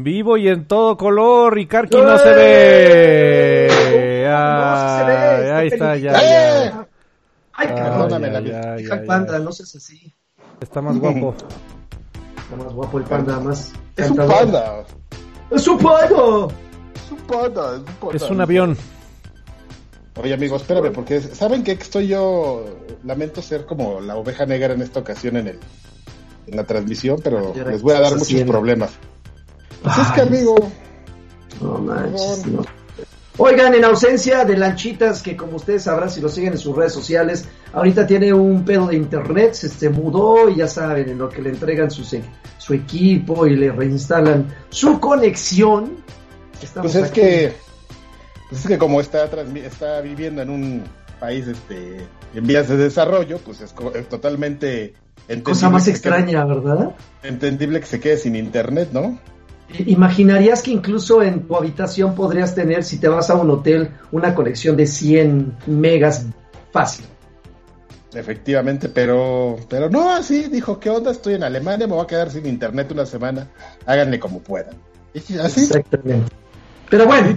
En vivo y en todo color, y Karki no se ve. Ah, ahí está, ya. ya. Ay, perdóname, la vida. el panda, no seas así. Está más guapo. Está más guapo el panda, más. Es un panda. Es un panda. Es un panda, es un panda. Es un avión. Oye, amigo, espérame, porque ¿saben que estoy yo? Lamento ser como la oveja negra en esta ocasión en el en la transmisión, pero les voy a dar muchos problemas. Pues es que, amigo. No manches, no. Oigan, en ausencia de Lanchitas, que como ustedes sabrán si lo siguen en sus redes sociales, ahorita tiene un pedo de internet, se, mudó y ya saben, en lo que le entregan su, su equipo y le reinstalan su conexión. pues es que, pues es que como está, está viviendo en un país este, en vías de desarrollo, pues es, es totalmente... Cosa más extraña, ¿verdad? Entendible que se quede sin internet, ¿no? ¿Imaginarías que incluso en tu habitación podrías tener, si te vas a un hotel, una conexión de 100 megas fácil? Efectivamente, pero, pero no, así dijo, ¿qué onda? Estoy en Alemania, me voy a quedar sin internet una semana, háganle como puedan. ¿Así? Exactamente. Pero bueno,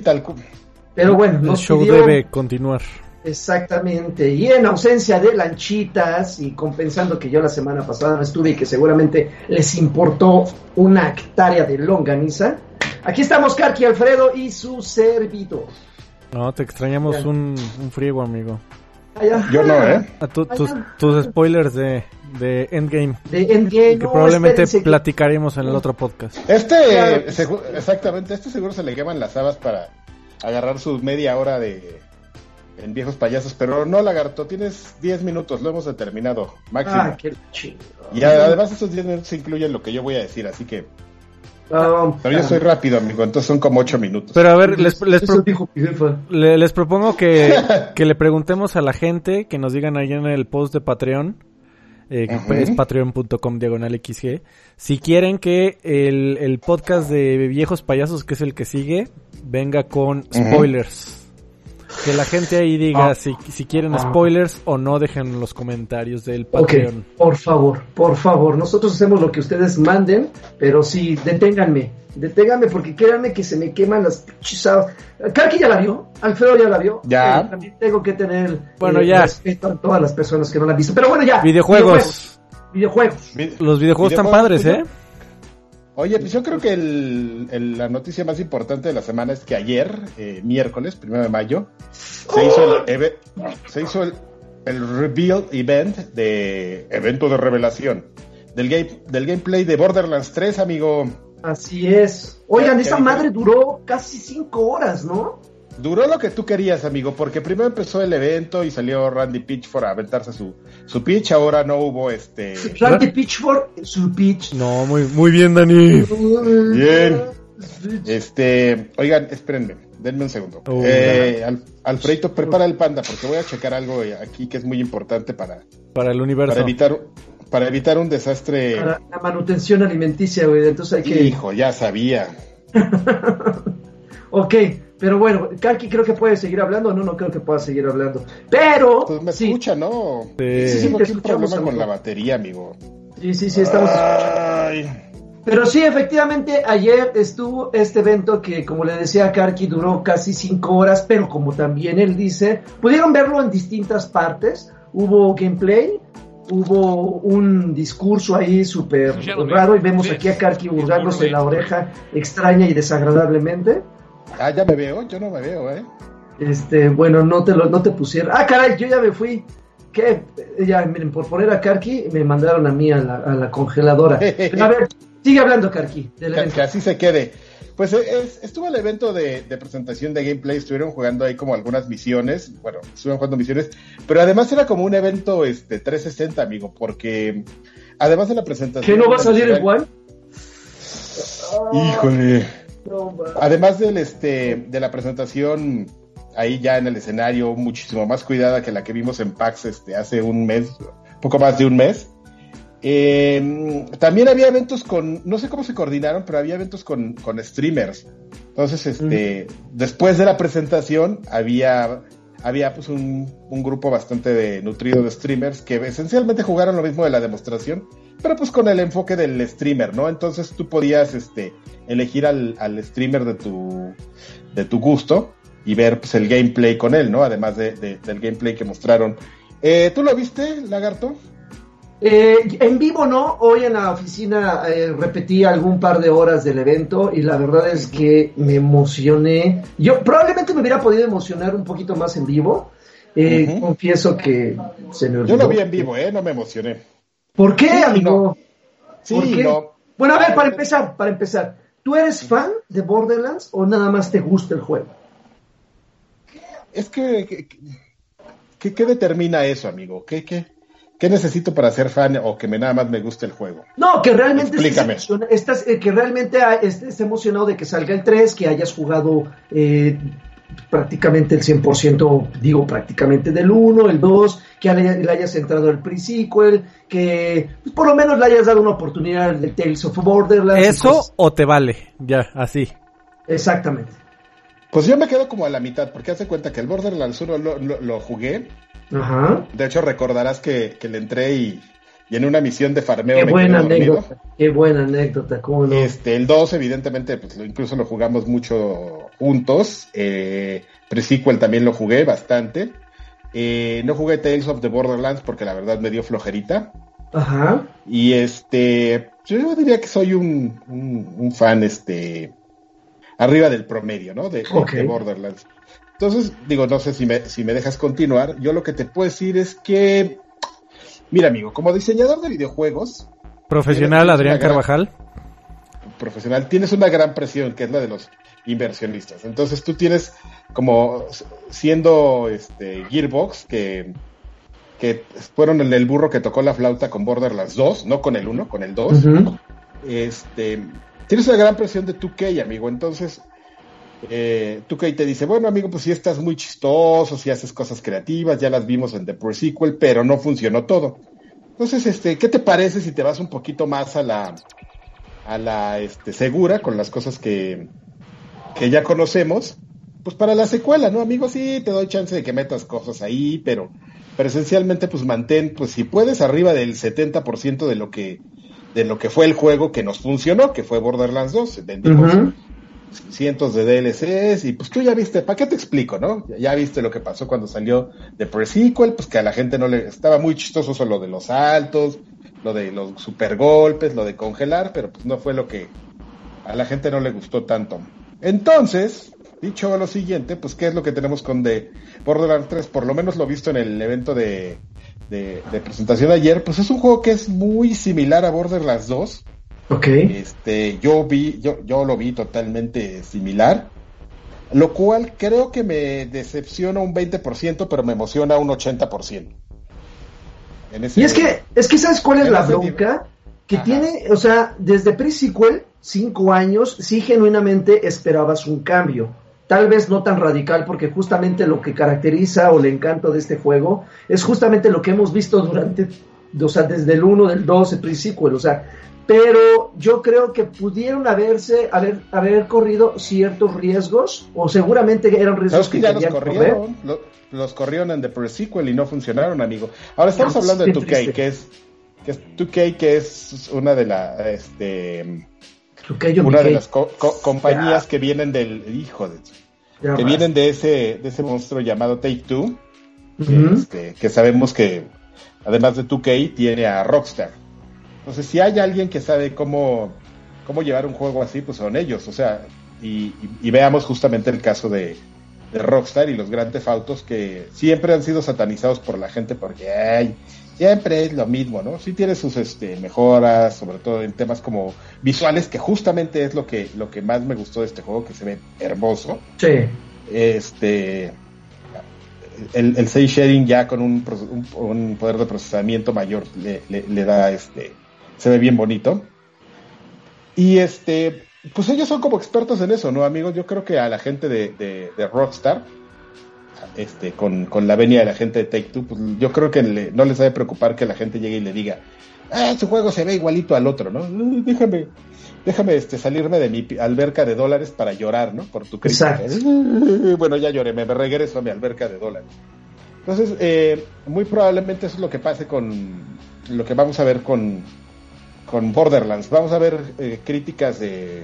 pero bueno, el show debe continuar. Exactamente. Y en ausencia de lanchitas y compensando que yo la semana pasada no estuve y que seguramente les importó una hectárea de longaniza, aquí estamos Karki Alfredo y su servidor. No, te extrañamos un, un, friego, amigo. Yo no, ¿eh? A tus spoilers de, de Endgame. De Endgame. Que probablemente platicaremos en el otro podcast. Este, exactamente, este seguro se le queman las habas para agarrar su media hora de en Viejos Payasos, pero no, Lagarto, tienes 10 minutos, lo hemos determinado, máximo. Ah, qué chido. Y además esos 10 minutos incluyen lo que yo voy a decir, así que... pero yo soy rápido, amigo, entonces son como 8 minutos. Pero a ver, les, les, les propongo que, que le preguntemos a la gente, que nos digan ahí en el post de Patreon, eh, es patreon.com diagonal XG. Si quieren que el, el, podcast de Viejos Payasos, que es el que sigue, venga con spoilers. Que la gente ahí diga ah. si, si quieren ah. spoilers o no, dejen en los comentarios del Patreon. por favor, por favor. Nosotros hacemos lo que ustedes manden, pero sí, deténganme. Deténganme porque créanme que se me queman las pichisadas. Karki ya la vio, Alfredo ya la vio. Ya. también tengo que tener bueno, eh, ya. respeto a todas las personas que no la han visto. Pero bueno, ya. Videojuegos. Videojuegos. Los videojuegos están padres, ¿eh? Oye, pues yo creo que el, la noticia más importante de la semana es que ayer, eh, miércoles, primero de mayo, se hizo el, se hizo el, reveal event de evento de revelación del, game, del gameplay de Borderlands 3, amigo. Así es. Oigan, esa madre duró casi cinco horas, ¿no? Duró lo que tú querías, amigo, porque primero empezó el evento y salió Randy Pitchford a aventarse su, su pitch, ahora no hubo este... Randy Pitchford, su pitch. No, muy, muy bien, Dani. Bien. Este, oigan, espérenme, denme un segundo. Oh, eh, Alfredo, prepara el panda porque voy a checar algo aquí que es muy importante para... Para el universo. Para evitar, para evitar un desastre... Para la manutención alimenticia, güey, entonces hay que... Hijo, ya sabía. ok, pero bueno, Karki creo que puede seguir hablando, no, no creo que pueda seguir hablando. Pero. Pues me escucha, ¿no? Sí, sí, sí te un problema con la batería, amigo. Sí, sí, sí, estamos Pero sí, efectivamente, ayer estuvo este evento que, como le decía a Karki, duró casi cinco horas, pero como también él dice, pudieron verlo en distintas partes. Hubo gameplay, hubo un discurso ahí súper raro y vemos aquí a Karki burlándose la oreja extraña y desagradablemente. Ah, ya me veo, yo no me veo, ¿eh? Este, bueno, no te lo, no te pusieron. Ah, caray, yo ya me fui. ¿Qué? Ya, miren, por poner a Karki, me mandaron a mí a la, a la congeladora. a ver, sigue hablando, Karki. que, así se quede. Pues eh, estuvo el evento de, presentación de gameplay, estuvieron jugando ahí como algunas misiones, bueno, estuvieron jugando misiones, pero además era como un evento este 360, amigo, porque además de la presentación... ¿Que no va a salir el One? Híjole. Además del este de la presentación ahí ya en el escenario muchísimo más cuidada que la que vimos en PAX este hace un mes, poco más de un mes. Em, también había eventos con, no sé cómo se coordinaron, pero había eventos con, con streamers. Entonces, este, después de la presentación había había pues un, grupo bastante nutrido de streamers que esencialmente jugaron lo mismo de la demostración, pero pues con el enfoque del streamer, ¿no? Entonces tú podías este, elegir al, streamer de tu, de tu gusto y ver pues el gameplay con él, ¿no? Además de, del gameplay que mostraron. Eh, ¿Tú lo viste, Lagarto? Eh, en vivo no, hoy en la oficina eh, repetí algún par de horas del evento y la verdad es que me emocioné. Yo probablemente me hubiera podido emocionar un poquito más en vivo. Eh, confieso que se me olvidó. Yo lo vi en vivo, ¿eh? No me emocioné. ¿Por qué, amigo? Sí, No. Bueno, a ver, para empezar, para empezar, ¿tú eres fan de Borderlands o nada más te gusta el juego? Es que, ¿qué, determina eso, amigo? ¿Qué, qué? ¿Qué necesito para ser fan o que me nada más me guste el juego? No, que realmente Estás, eh, que realmente estés emocionado de que salga el 3, que hayas jugado eh, prácticamente el 100%, digo prácticamente del 1, el 2, que le, hayas entrado al pre-sequel, que pues, por lo menos le hayas dado una oportunidad de Tales of Borderlands. ¿Eso o te vale? Ya, así. Exactamente. Pues yo me quedo como a la mitad, porque hace cuenta que el Borderlands 1 lo jugué de hecho, recordarás que, le entré y, en una misión de farmeo. Qué buena anécdota. Qué buena anécdota. ¿cómo no? Este, el 2, evidentemente, pues incluso lo jugamos mucho juntos. Eh, Pre-sequel también lo jugué bastante. Eh, no jugué Tales of the Borderlands porque la verdad me dio flojerita. Ajá. Y este, yo diría que soy un, un, fan, este, arriba del promedio, ¿no? De, de Borderlands. Entonces, digo, no sé si me, si me dejas continuar. Yo lo que te puedo decir es que, mira amigo, como diseñador de videojuegos... Profesional Adrián Carvajal. profesional, tienes una gran presión, que es la de los inversionistas. Entonces tú tienes como siendo este Gearbox, que, que fueron el, el burro que tocó la flauta con Borderlands 2, no con el 1, con el 2. Este, tienes una gran presión de 2K, amigo. Entonces, eh, tú que te dice, bueno amigo, pues si estás muy chistoso, si haces cosas creativas, ya las vimos en The Pre-Sequel, pero no funcionó todo. Entonces, este, ¿qué te parece si te vas un poquito más a la, a la este, segura con las cosas que, que ya conocemos? Pues para la secuela, ¿no, amigo? Sí, te doy chance de que metas cosas ahí, pero, pero esencialmente, pues mantén, pues si puedes, arriba del 70% de lo que de lo que fue el juego que nos funcionó, que fue Borderlands 2. Vendimos, cientos de DLCs y pues tú ya viste, ¿para qué te explico, no? Ya, viste lo que pasó cuando salió de pre-sequel, pues que a la gente no le estaba muy chistoso solo de los saltos, lo de los super golpes, lo de congelar, pero pues no fue lo que a la gente no le gustó tanto. Entonces, dicho lo siguiente, pues qué es lo que tenemos con The Borderlands 3, por lo menos lo visto en el evento de, de, de presentación de ayer, pues es un juego que es muy similar a Borderlands 2 Ok. Este, yo vi, yo, yo lo vi totalmente similar, lo cual creo que me decepciona un 20%, pero me emociona un 80%. y es que, es que ¿sabes cuál es la bronca? Que tiene, o sea, desde pre-sequel, cinco años, sí genuinamente esperabas un cambio. Tal vez no tan radical, porque justamente lo que caracteriza o el encanto de este juego es justamente lo que hemos visto durante, o sea, desde el 1, del 2, el pre-sequel. O sea, pero yo creo que pudieron haberse haber, haber corrido ciertos riesgos o seguramente eran riesgos que, ya los corrieron, los corrieron en The Pre-Sequel y no funcionaron, amigo. Ahora estamos hablando de 2K, que es que es 2K que es una de las este una de las compañías que vienen del hijo de que vienen de ese de ese monstruo llamado Take Two, este, que sabemos que además de 2K tiene a Rockstar. Entonces, si hay alguien que sabe cómo, cómo llevar un juego así, pues son ellos. O sea, y, veamos justamente el caso de, Rockstar y los grandes autos que siempre han sido satanizados por la gente porque ay, siempre es lo mismo, ¿no? Sí tiene sus este, mejoras, sobre todo en temas como visuales, que justamente es lo que, lo que más me gustó de este juego, que se ve hermoso. Sí. Este, el, el sharing ya con un, un, poder de procesamiento mayor le, le da este se ve bien bonito. Y este, pues ellos son como expertos en eso, ¿no, amigos? Yo creo que a la gente de, Rockstar, este, con, la venia de la gente de Take Two, pues yo creo que no les debe preocupar que la gente llegue y le diga, ah, su juego se ve igualito al otro, ¿no? Uh, déjame, déjame este, salirme de mi alberca de dólares para llorar, ¿no? Por tu crítica. Uh, bueno, ya lloré, me regreso a mi alberca de dólares. Entonces, eh, muy probablemente eso es lo que pase con lo que vamos a ver con, con Borderlands. Vamos a ver eh, críticas de,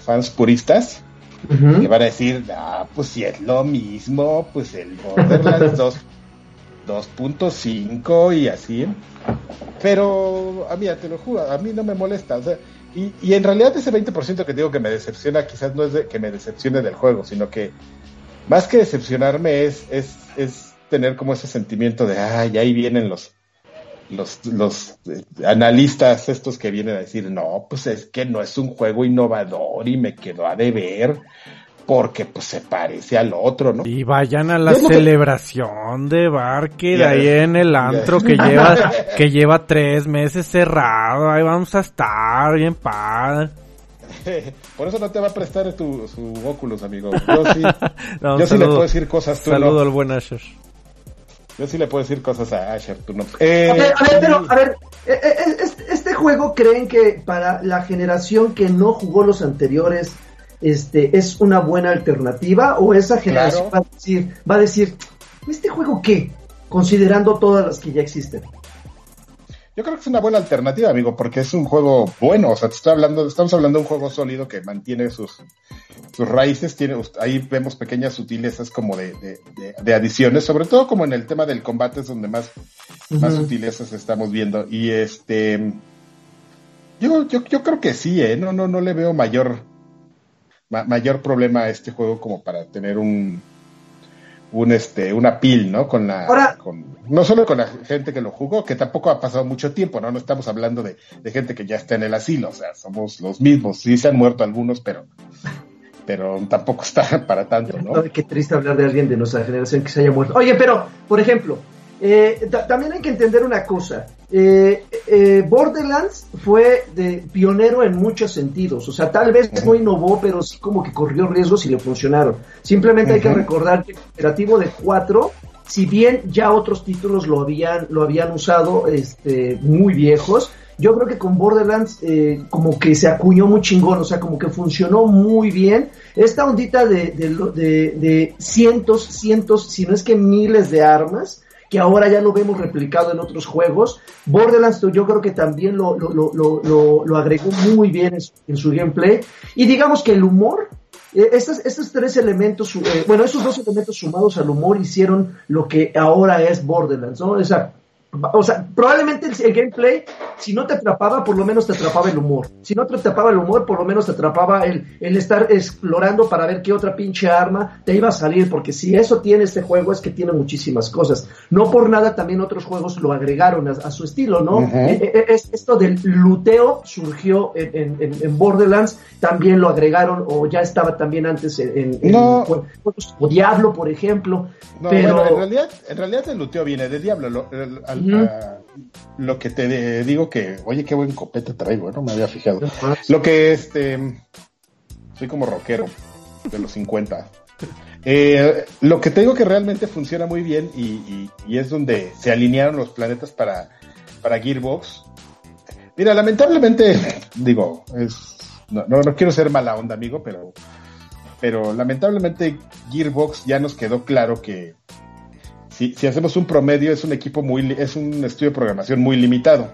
fans puristas que van a decir, ah, pues si es lo mismo, pues el Borderlands 2 2.5 y así. Pero a mí, te lo juro, a mí no me molesta. O sea, y, y en realidad ese 20% que digo que me decepciona, quizás no es de, que me decepcione del juego, sino que más que decepcionarme es, es, es tener como ese sentimiento de, ay, ahí vienen los, los, los eh, analistas estos que vienen a decir, no, pues es que no es un juego innovador y me quedó a deber porque pues se parece al otro, ¿no? Y vayan a la celebración de Barker ahí en el antro que lleva que lleva tres meses cerrado, ahí vamos a estar bien padre. Por eso no te va a prestar tu, su Oculus, amigo. Yo sí, yo sí le puedo decir cosas. Tú saludo al buen Asher. Yo sí le puedo decir cosas a Asher, tú no. Eh, a ver, a ver, pero, a ver, eh, eh, este juego creen que para la generación que no jugó los anteriores este, es una buena alternativa o esa generación va, a decir, va a decir, ¿este juego qué? Considerando todas las que ya existen. Yo creo que es una buena alternativa, amigo, porque es un juego bueno. O sea, te estoy hablando, estamos hablando de un juego sólido que mantiene sus, sus raíces. Tiene, ahí vemos pequeñas sutilezas como de, de, adiciones, sobre todo como en el tema del combate es donde más, más sutilezas estamos viendo. Y este, yo, yo, yo creo que sí, eh, no, no, no le veo mayor, mayor problema a este juego como para tener un un este una pil, ¿no? Con la no solo con la gente que lo jugó, que tampoco ha pasado mucho tiempo, ¿no? No estamos hablando de, gente que ya está en el asilo, o sea, somos los mismos, sí se han muerto algunos, pero pero tampoco está para tanto, ¿no? Qué triste hablar de alguien de nuestra generación que se haya muerto. Oye, pero, por ejemplo, eh, también hay que entender una cosa. Eh, eh, Borderlands fue de pionero en muchos sentidos. O sea, tal vez no innovó, pero sí como que corrió riesgos y le funcionaron. Simplemente hay que recordar que el operativo de 4, si bien ya otros títulos lo habían, lo habían usado este, muy viejos, yo creo que con Borderlands como que se acuñó muy chingón, o sea, como que funcionó muy bien. Esta ondita de, de, de cientos, cientos, si no es que miles de armas, que ahora ya lo vemos replicado en otros juegos. Borderlands yo creo que también lo, lo, lo, lo agregó muy bien en su, gameplay. Y digamos que el humor, eh, estos, estos tres elementos, eh, bueno, esos dos elementos sumados al humor hicieron lo que ahora es Borderlands, ¿no? Esa o sea, probablemente el, gameplay, si no te atrapaba, por lo menos te atrapaba el humor. Si no te atrapaba el humor, por lo menos te atrapaba el, el estar explorando para ver qué otra pinche arma te iba a salir. Porque si eso tiene este juego, es que tiene muchísimas cosas. No por nada también otros juegos lo agregaron a, su estilo, ¿no? Eh, eh, eh, es, esto del luteo surgió en, en, Borderlands, también lo agregaron, o ya estaba también antes en, juegos o Diablo, por ejemplo. pero... en realidad, en realidad el luteo viene de Diablo. Lo, lo que te digo que, oye, qué buen copete traigo, no me había fijado. Lo que este, soy como rockero de los 50. Eh, lo que te digo que realmente funciona muy bien y, es donde se alinearon los planetas para, para Gearbox. Mira, lamentablemente, digo, es, no, no, quiero ser mala onda, amigo, pero, pero lamentablemente Gearbox ya nos quedó claro que si, hacemos un promedio, es un equipo muy, es un estudio de programación muy limitado.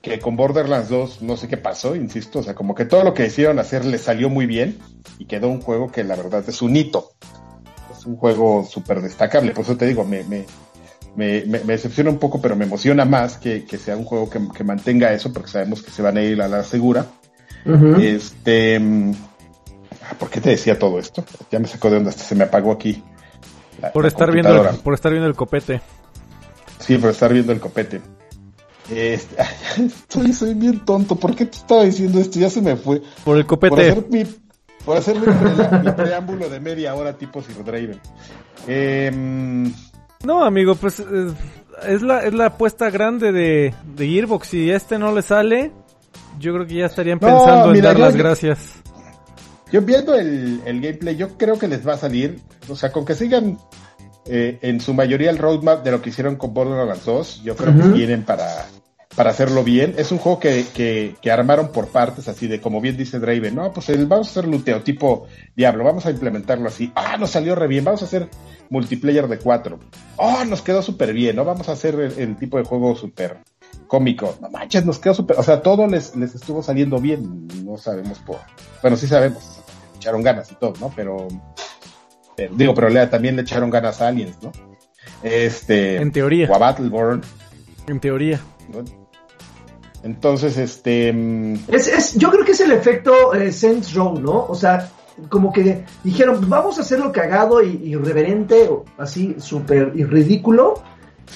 Que con Borderlands 2 no sé qué pasó, insisto, o sea, como que todo lo que decidieron hacer le salió muy bien y quedó un juego que la verdad es un hito. Es un juego súper destacable, por eso te digo, me, me, me, me, decepciona un poco, pero me emociona más que, sea un juego que, mantenga eso, porque sabemos que se van a ir a la segura. Este, mm, ¿por qué te decía todo esto? Ya me sacó de onda, hasta se me apagó aquí por, estar viendo el, por estar viendo el copete. Sí, por estar viendo el copete. Este, soy bien tonto. ¿Por qué te estaba diciendo esto? Ya se me fue. Por el copete. Por hacer mi, por hacer mi, preámbulo de media hora tipo Sir Draven. Em, no, amigo, pues eh, es la, es la apuesta grande de, de Gearbox. Si este no le sale, yo creo que ya estarían pensando en dar las gracias. Yo viendo el, gameplay, yo creo que les va a salir, o sea, con que sigan eh, en su mayoría el roadmap de lo que hicieron con Borderlands 2, yo creo que vienen para, para hacerlo bien. Es un juego que, que, que, armaron por partes, así de como bien dice Draven, no, pues el, vamos a hacer luteo tipo Diablo, vamos a implementarlo así. Ah, nos salió re bien, vamos a hacer multiplayer de cuatro. Oh, nos quedó súper bien, ¿no? Vamos a hacer el, tipo de juego súper cómico. No manches, nos quedó súper, o sea, todo les, les estuvo saliendo bien. No sabemos por, bueno, sí sabemos, echaron ganas y todo, ¿no? Pero, digo, pero también le echaron ganas a Aliens, ¿no? Este. En teoría. O a Battleborn. En teoría. Entonces, este... Mm, es, es, yo creo que es el efecto eh, Saints Row, ¿no? O sea, como que dijeron, vamos a hacerlo cagado y irreverente, así súper ridículo,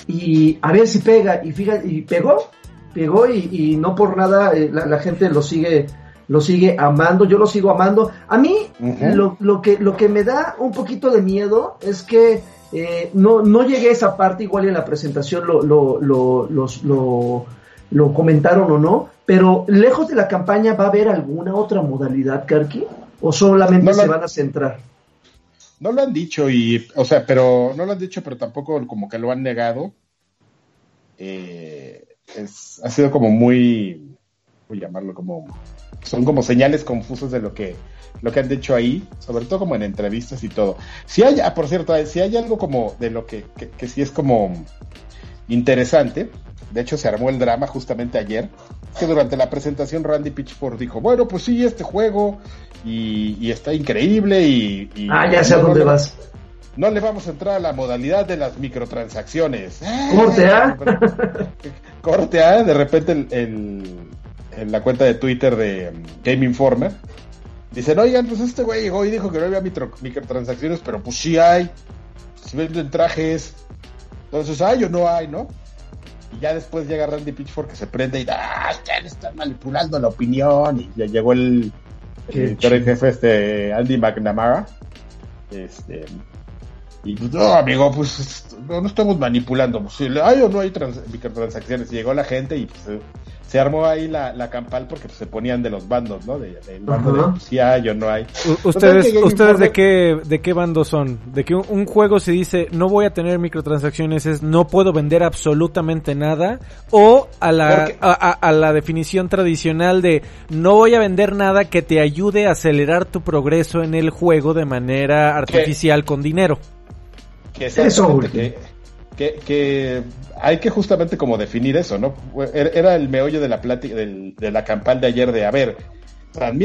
y a ver si pega. Y fíjate, y pegó, pegó y, no por nada eh, la, gente lo sigue lo sigue amando, yo lo sigo amando. A mí lo, lo, que, lo que me da un poquito de miedo es que eh, no, no llegué a esa parte, igual en la presentación lo, lo, lo, los, lo, lo comentaron o no, pero lejos de la campaña va a haber alguna otra modalidad, Karki, o solamente se van a centrar. No lo han dicho y, o sea, pero no lo han dicho, pero tampoco como que lo han negado. Eh, es, ha sido como muy, voy a llamarlo como, son como señales confusas de lo que lo que han dicho ahí, sobre todo como en entrevistas y todo. Si hay, ah, por cierto, si hay algo como de lo que, que, sí es como interesante, de hecho se armó el drama justamente ayer, que durante la presentación Randy Pitchford dijo, bueno, pues sí, este juego y, está increíble y, Ah, ya sé a dónde vas. No le vamos a entrar a la modalidad de las microtransacciones. Corte A. Corte A, de repente el, en la cuenta de Twitter de um, Game Informer Dicen, oigan, pues este güey llegó y dijo que no había microtransacciones, pero pues sí hay. Si venden trajes. Entonces, ¿hay o no hay, no? Y ya después llega Randy Pitchford que se prende y ¡ah! Ya le están manipulando la opinión. Y ya llegó el, el jefe, este, Andy McNamara. Este. Y pues, no, amigo, pues no, estamos manipulando. Pues, ¿Hay o no hay microtransacciones? Y llegó la gente y pues se armó ahí la, la campal porque pues, se ponían de los bandos, ¿no? De, del bando de si hay o no hay. ¿Ustedes, ustedes de qué de qué bando son? De que un, juego se dice no voy a tener microtransacciones es no puedo vender absolutamente nada o a la a, la definición tradicional de no voy a vender nada que te ayude a acelerar tu progreso en el juego de manera artificial con dinero. Que Eso, que, que, que hay que justamente como definir eso, ¿no? Era el meollo de la plática, de la campaña de ayer de, a ver,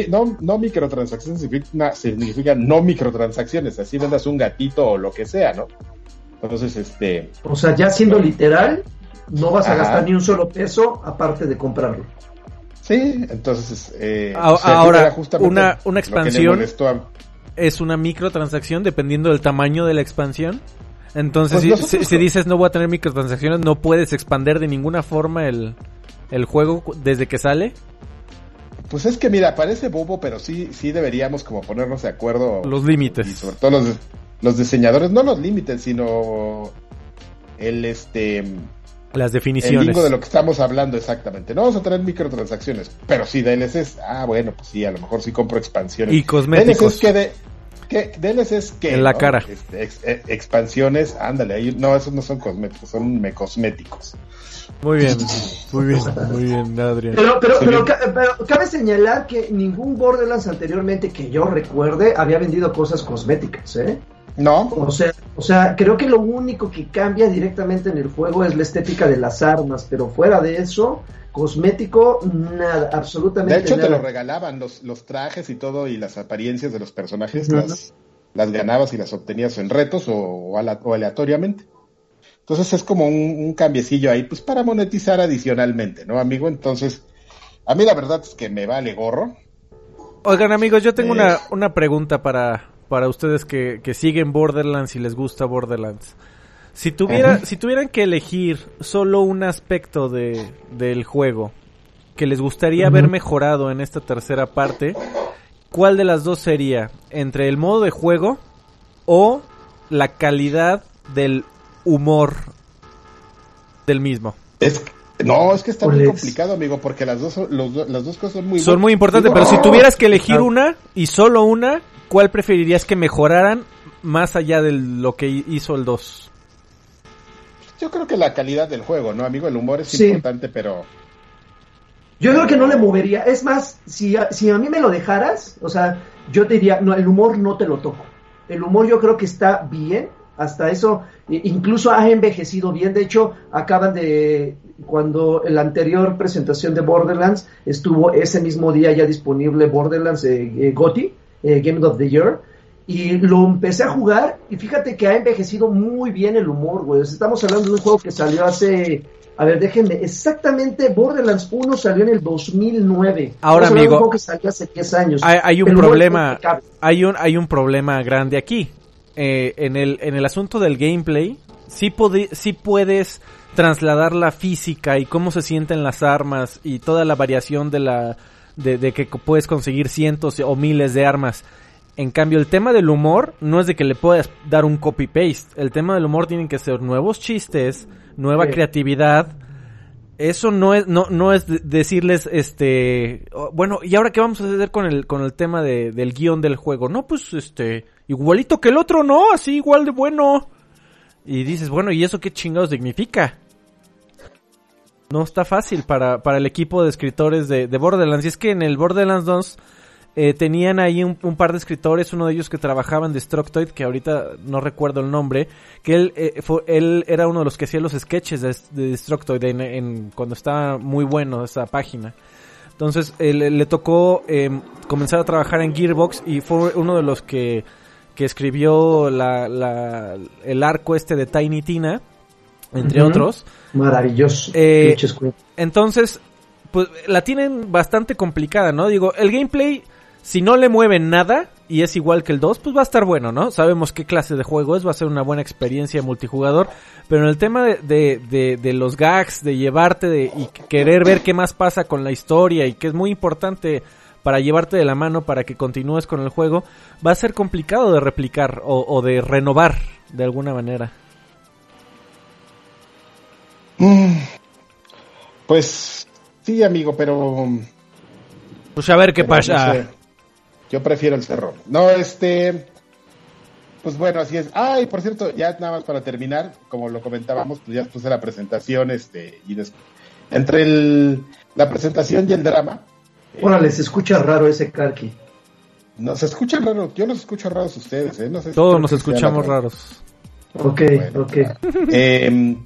no, no microtransacciones significa, significa no microtransacciones, así vendas un gatito o lo que sea, ¿no? Entonces, este... O sea, ya siendo literal, no vas a gastar ni un solo peso aparte de comprarlo. Sí, entonces... Eh, ahora, una, una expansión es una microtransacción dependiendo del tamaño de la expansión. Entonces, pues si, dices no voy a tener microtransacciones, no puedes expander de ninguna forma el, juego desde que sale. Pues es que mira, parece bobo, pero sí, sí deberíamos como ponernos de acuerdo. Los límites. Y sobre todo los, los diseñadores, no los límites, sino el este las definiciones. El de lo que estamos hablando exactamente. No vamos a tener microtransacciones, pero sí DLCs. Ah, bueno, pues sí, a lo mejor sí compro expansiones. Y cosméticos. que de, ¿Qué? es que. En la cara. Este, eh, expansiones, ándale, ahí, no, esos no son cosméticos, son me cosméticos. Muy bien, muy bien, muy bien, Adrián. Pero, pero, pero, cabe señalar que ningún Borderlands anteriormente que yo recuerde había vendido cosas cosméticas, ¿eh? No. O sea, o sea, creo que lo único que cambia directamente en el juego es la estética de las armas, pero fuera de eso, cosmético, nada, absolutamente De hecho, te lo regalaban los, los trajes y todo y las apariencias de los personajes, las, las ganabas y las obtenías en retos o, aleatoriamente. Entonces es como un, cambiecillo ahí, pues para monetizar adicionalmente, ¿no, amigo? Entonces, a mí la verdad es que me vale gorro. Oigan, amigos, yo tengo una, una pregunta para, para ustedes que, que siguen Borderlands y les gusta Borderlands. Si, tuviera, si tuvieran que elegir solo un aspecto de, del juego que les gustaría ver mejorado en esta tercera parte, ¿cuál de las dos sería? ¿Entre el modo de juego o la calidad del humor del mismo? Es, no, es que está muy complicado, amigo, porque las dos, las dos cosas son muy... Son muy importantes, pero si tuvieras que elegir una y solo una, ¿cuál preferirías que mejoraran más allá de lo que hizo el 2? Yo creo que la calidad del juego, ¿no, amigo? El humor es importante, pero Yo creo que no le movería. Es más, si a, si a mí me lo dejaras, o sea, yo te diría, no, el humor no te lo toco. El humor yo creo que está bien, hasta eso, incluso ha envejecido bien. De hecho, acaban de, cuando la anterior presentación de Borderlands estuvo ese mismo día ya disponible Borderlands eh, eh GOTY, eh, Game of the Year, y lo empecé a jugar y fíjate que ha envejecido muy bien el humor, güey. Estamos hablando de un juego que salió hace a ver, déjenme, exactamente Borderlands 1 salió en el 2009. Ahora, amigo, un juego que salió hace 10 años. Hay, un problema, hay un, hay un problema grande aquí. Eh, en, el, en el asunto del gameplay, sí, sí puedes trasladar la física y cómo se sienten las armas y toda la variación de la de, de que puedes conseguir cientos o miles de armas. En cambio, el tema del humor no es de que le puedas dar un copy-paste. El tema del humor tienen que ser nuevos chistes, nueva creatividad. Eso no es, no, no es decirles, este, oh, bueno, ¿y ahora qué vamos a hacer con el, con el tema de, del guion del juego? No, pues, este, igualito que el otro, ¿no? Así, igual de bueno. Y dices, bueno, ¿y eso qué chingados significa? No está fácil para, para el equipo de escritores de, de Borderlands. Y es que en el Borderlands 2 eh, tenían ahí un, par de escritores, uno de ellos que trabajaba en Destructoid, que ahorita no recuerdo el nombre, que él, eh, fue, él era uno de los que hacía los sketches de, Destructoid en, cuando estaba muy bueno esa página. Entonces le tocó em, comenzar a trabajar en Gearbox y fue uno de los que, que escribió la, el arco este de Tiny Tina, entre otros. Maravilloso. Eh, entonces, pues la tienen bastante complicada, ¿no? Digo, el gameplay si no le mueven nada y es igual que el 2, pues va a estar bueno, ¿no? Sabemos qué clase de juego es, va a ser una buena experiencia multijugador. Pero en el tema de, de, de, los gags, de llevarte de, y querer ver qué más pasa con la historia y que es muy importante para llevarte de la mano para que continúes con el juego, va a ser complicado de replicar o, o de renovar de alguna manera. Mm. Pues sí, amigo, pero... Pues a ver qué pasa. Yo prefiero el cerro. No, este. Pues bueno, así es. Ay, por cierto, ya nada más para terminar, como lo comentábamos, pues ya puse la presentación, este, y entre el, la presentación y el drama. Órale, se escucha raro ese Karki. No, se escucha raro, yo los escucho raros ustedes, ¿eh? No sé Todos nos escuchamos raros. Ok, ok. Eh,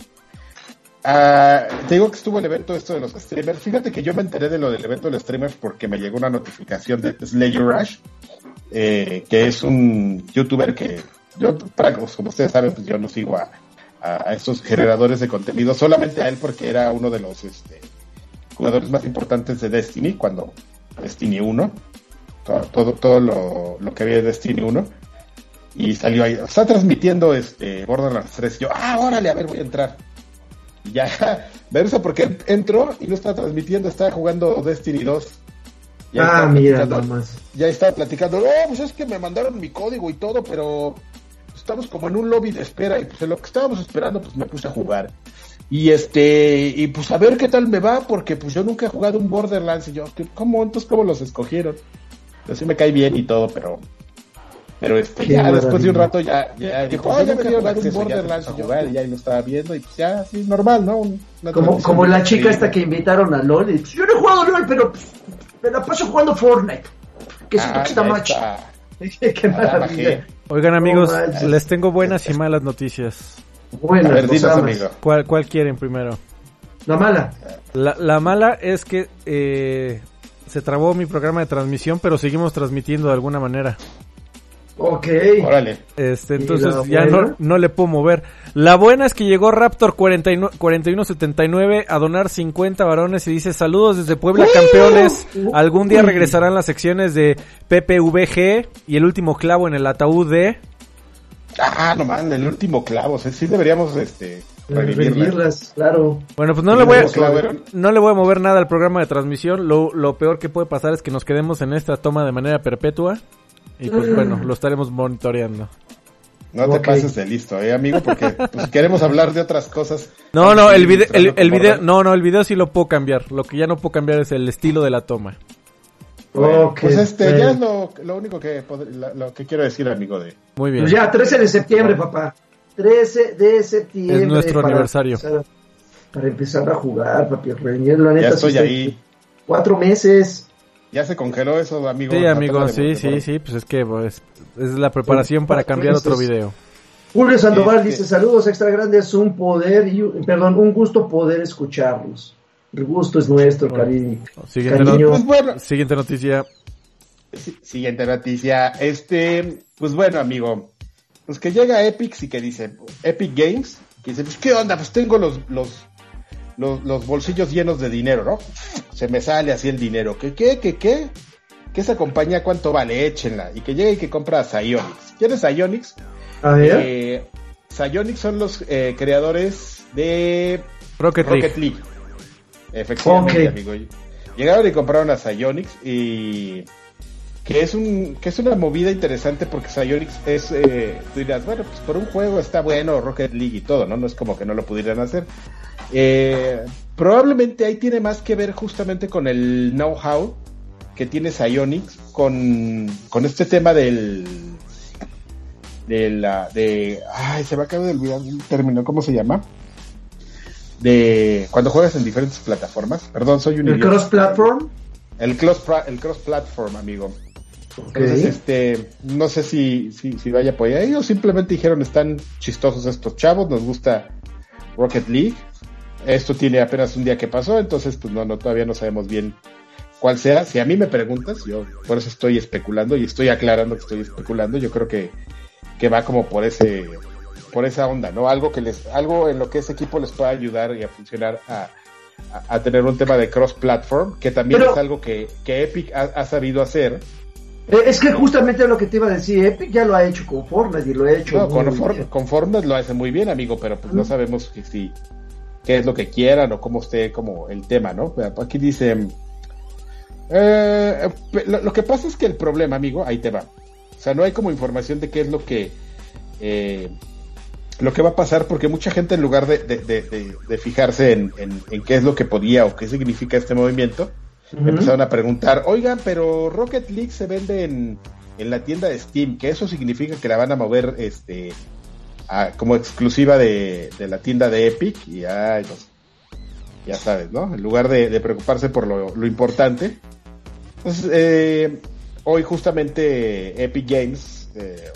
Ah, te digo que estuvo el evento esto de los streamers. Fíjate que yo me enteré de lo del evento de los streamers porque me llegó una notificación de Slayer Rush, eh, que es un youtuber que yo, como ustedes saben, pues yo no sigo a, a, esos generadores de contenido, solamente a él porque era uno de los este, jugadores más importantes de Destiny, cuando Destiny 1, todo, todo, lo, lo, que había de Destiny 1, y salió ahí, está transmitiendo este Borderlands 3, y yo, ah, órale, a ver, voy a entrar ya, eso porque entró y no estaba transmitiendo, estaba jugando Destiny 2. ah, mira, más. Ya estaba platicando, no, pues es que me mandaron mi código y todo, pero estamos como en un lobby de espera y pues en lo que estábamos esperando pues me puse a jugar. Y este, y pues a ver qué tal me va, porque pues yo nunca he jugado un Borderlands y yo, ¿cómo? Entonces, ¿cómo los escogieron? Así me cae bien y todo, pero pero este, ya después de un rato ya, ya dijo, oh, ya me dieron un Borderlands a jugar y ya lo estaba viendo y pues ya, así, normal, ¿no? como, como la chica esta que invitaron a LOL y pues, yo no he jugado LOL, pero pues, me la paso jugando Fortnite, que es un ah, poquito más Qué maravilla. Oigan amigos, les tengo buenas y malas noticias. Buenas, a ver, dinos, amigo. ¿Cuál, ¿Cuál quieren primero? La mala. La, la mala es que eh, se trabó mi programa de transmisión, pero seguimos transmitiendo de alguna manera. Ok. Órale. Este, entonces ya no, no, le puedo mover. La buena es que llegó Raptor 4179 a donar 50 varones y dice saludos desde Puebla campeones. Algún día regresarán las secciones de PPVG y el último clavo en el ataúd de... Ah, no man, el último clavo. sí deberíamos este, revivirlas. claro. Bueno, pues no le, voy a, no le voy a mover nada al programa de transmisión. Lo, lo peor que puede pasar es que nos quedemos en esta toma de manera perpetua. Y pues bueno, lo estaremos monitoreando. No te pases de listo, eh, amigo, porque pues, queremos hablar de otras cosas. No, no, el video, el, video, no, no, el video sí lo puedo cambiar. Lo que ya no puedo cambiar es el estilo de la toma. pues este, ya es lo, único que, lo que quiero decir, amigo de. Muy bien. Pues ya, 13 de septiembre, papá. 13 de septiembre. Es nuestro aniversario. para empezar a jugar, papi. La neta, ya estoy ahí. Cuatro meses. Ya se congeló eso, amigo. Sí, amigo, sí, sí, sí, pues es que pues, es la preparación para cambiar otro video. Julio Sandoval dice, saludos extra grandes, un poder, y, perdón, un gusto poder escucharlos. El gusto es nuestro, cariño. Siguiente, pues siguiente noticia. Siguiente noticia. Este, pues bueno, amigo. Pues que llega Epic y que dice, Epic Games, que dice, pues qué onda, pues tengo los, los, los, bolsillos llenos de dinero, ¿no? Se me sale así el dinero. ¿Qué, qué, qué, qué? ¿Qué esa compañía cuánto vale? Échenla. Y que llegue y que compra a Psyonix. ¿Quién es Psyonix? Eh, Psyonix son los eh, creadores de Rocket, League. Efectivamente, amigo. Llegaron y compraron a Psyonix y que es un que es una movida interesante porque Psyonix es eh, tú dirás bueno pues por un juego está bueno Rocket League y todo no no es como que no lo pudieran hacer eh, probablemente ahí tiene más que ver justamente con el know-how que tiene Psyonix con, con este tema del de la de ay se me acaba de olvidar el término cómo se llama de cuando juegas en diferentes plataformas. Perdón, soy un ¿El cross platform? El cross el cross platform, amigo. Entonces, este, no sé si, si, si vaya por ahí o simplemente dijeron están chistosos estos chavos, nos gusta Rocket League. Esto tiene apenas un día que pasó, entonces pues no, no todavía no sabemos bien cuál sea. Si a mí me preguntas, yo por eso estoy especulando y estoy aclarando que estoy especulando, yo creo que, que va como por ese por esa onda, ¿no? Algo que les, algo en lo que ese equipo les pueda ayudar y a funcionar a, a, tener un tema de cross-platform, que también es algo que, que Epic ha, sabido hacer. Eh, es que justamente lo que te iba a decir, Epic ya lo ha hecho con Fortnite y lo ha hecho. No, con, Fortnite lo hace muy bien, amigo, pero pues no sabemos que si qué es lo que quieran o cómo esté como el tema, ¿no? Aquí dice, eh, lo, lo, que pasa es que el problema, amigo, ahí te va. O sea, no hay como información de qué es lo que eh, lo que va a pasar, porque mucha gente en lugar de, fijarse en, qué es lo que podía o qué significa este movimiento, empezaron a preguntar, oigan, pero Rocket League se vende en, la tienda de Steam, que eso significa que la van a mover este como exclusiva de, la tienda de Epic, y pues, ya sabes, ¿no? En lugar de, preocuparse por lo, importante. Entonces, eh, hoy justamente Epic Games eh,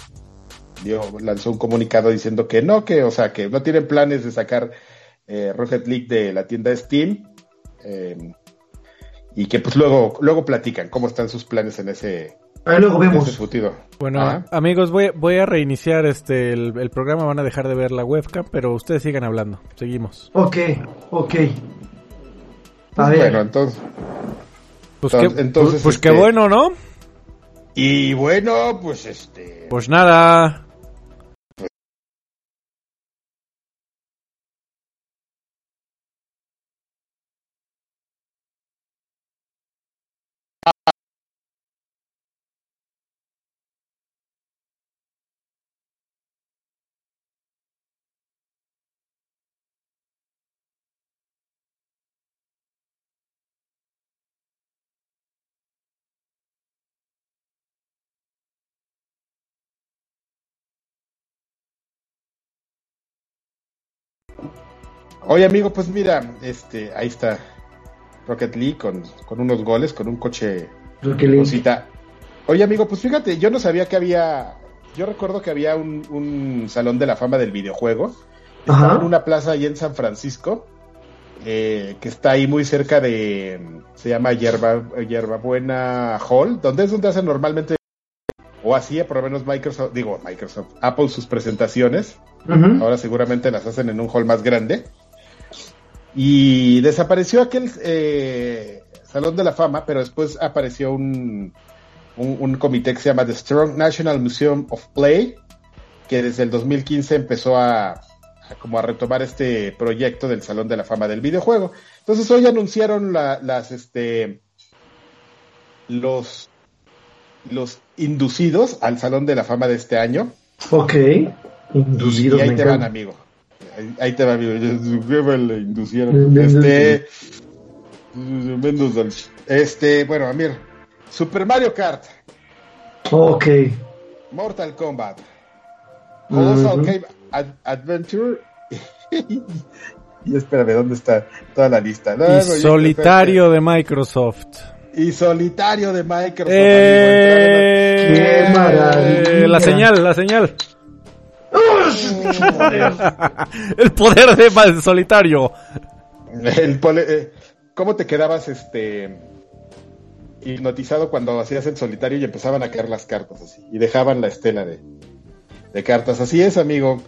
lanzó un comunicado diciendo que no, que, o sea, que no tienen planes de sacar eh, Rocket League de la tienda de Steam. Y que pues luego, luego platican cómo están sus planes en ese, Ahí luego vemos. Bueno, amigos, voy, voy a reiniciar este el, programa. Van a dejar de ver la webcam, pero ustedes sigan hablando. Seguimos. Ok, ok. A ver. Bueno, entonces. Pues, entonces, pues, pues qué este, bueno, ¿no? Y bueno, pues este. Pues nada. Oye, amigo, pues mira, este, ahí está Rocket League con, unos goles, con un coche cosita. Oye, amigo, pues fíjate, yo no sabía que había. Yo recuerdo que había un, salón de la fama del videojuego. Estaba en una plaza ahí en San Francisco, eh, que está ahí muy cerca de. Se llama Yerba, Buena Hall, donde es donde hacen normalmente. O hacía por lo menos Microsoft, digo Microsoft, Apple sus presentaciones. Ahora seguramente las hacen en un hall más grande. Y desapareció aquel eh, Salón de la Fama, pero después apareció un, un, comité que se llama The Strong National Museum of Play, que desde el 2015 empezó a, como a retomar este proyecto del Salón de la Fama del videojuego. Entonces hoy anunciaron las este los los inducidos al Salón de la Fama de este año. Ok, inducidos. Y ahí te van, amigo. Ahí, te va, amigo. Le inducieron. Este. Este, bueno, Amir. Super Mario Kart. Ok. Mortal Kombat. Colossal Cave Adventure. y espérame, ¿dónde está toda la lista? solitario de Microsoft. Y solitario de Microsoft. ¡Qué maravilla! La señal, la señal. el poder de solitario. El eh, ¿Cómo te quedabas este hipnotizado cuando hacías el solitario y empezaban a caer las cartas así? Y dejaban la estela de, de cartas. Así es, amigo.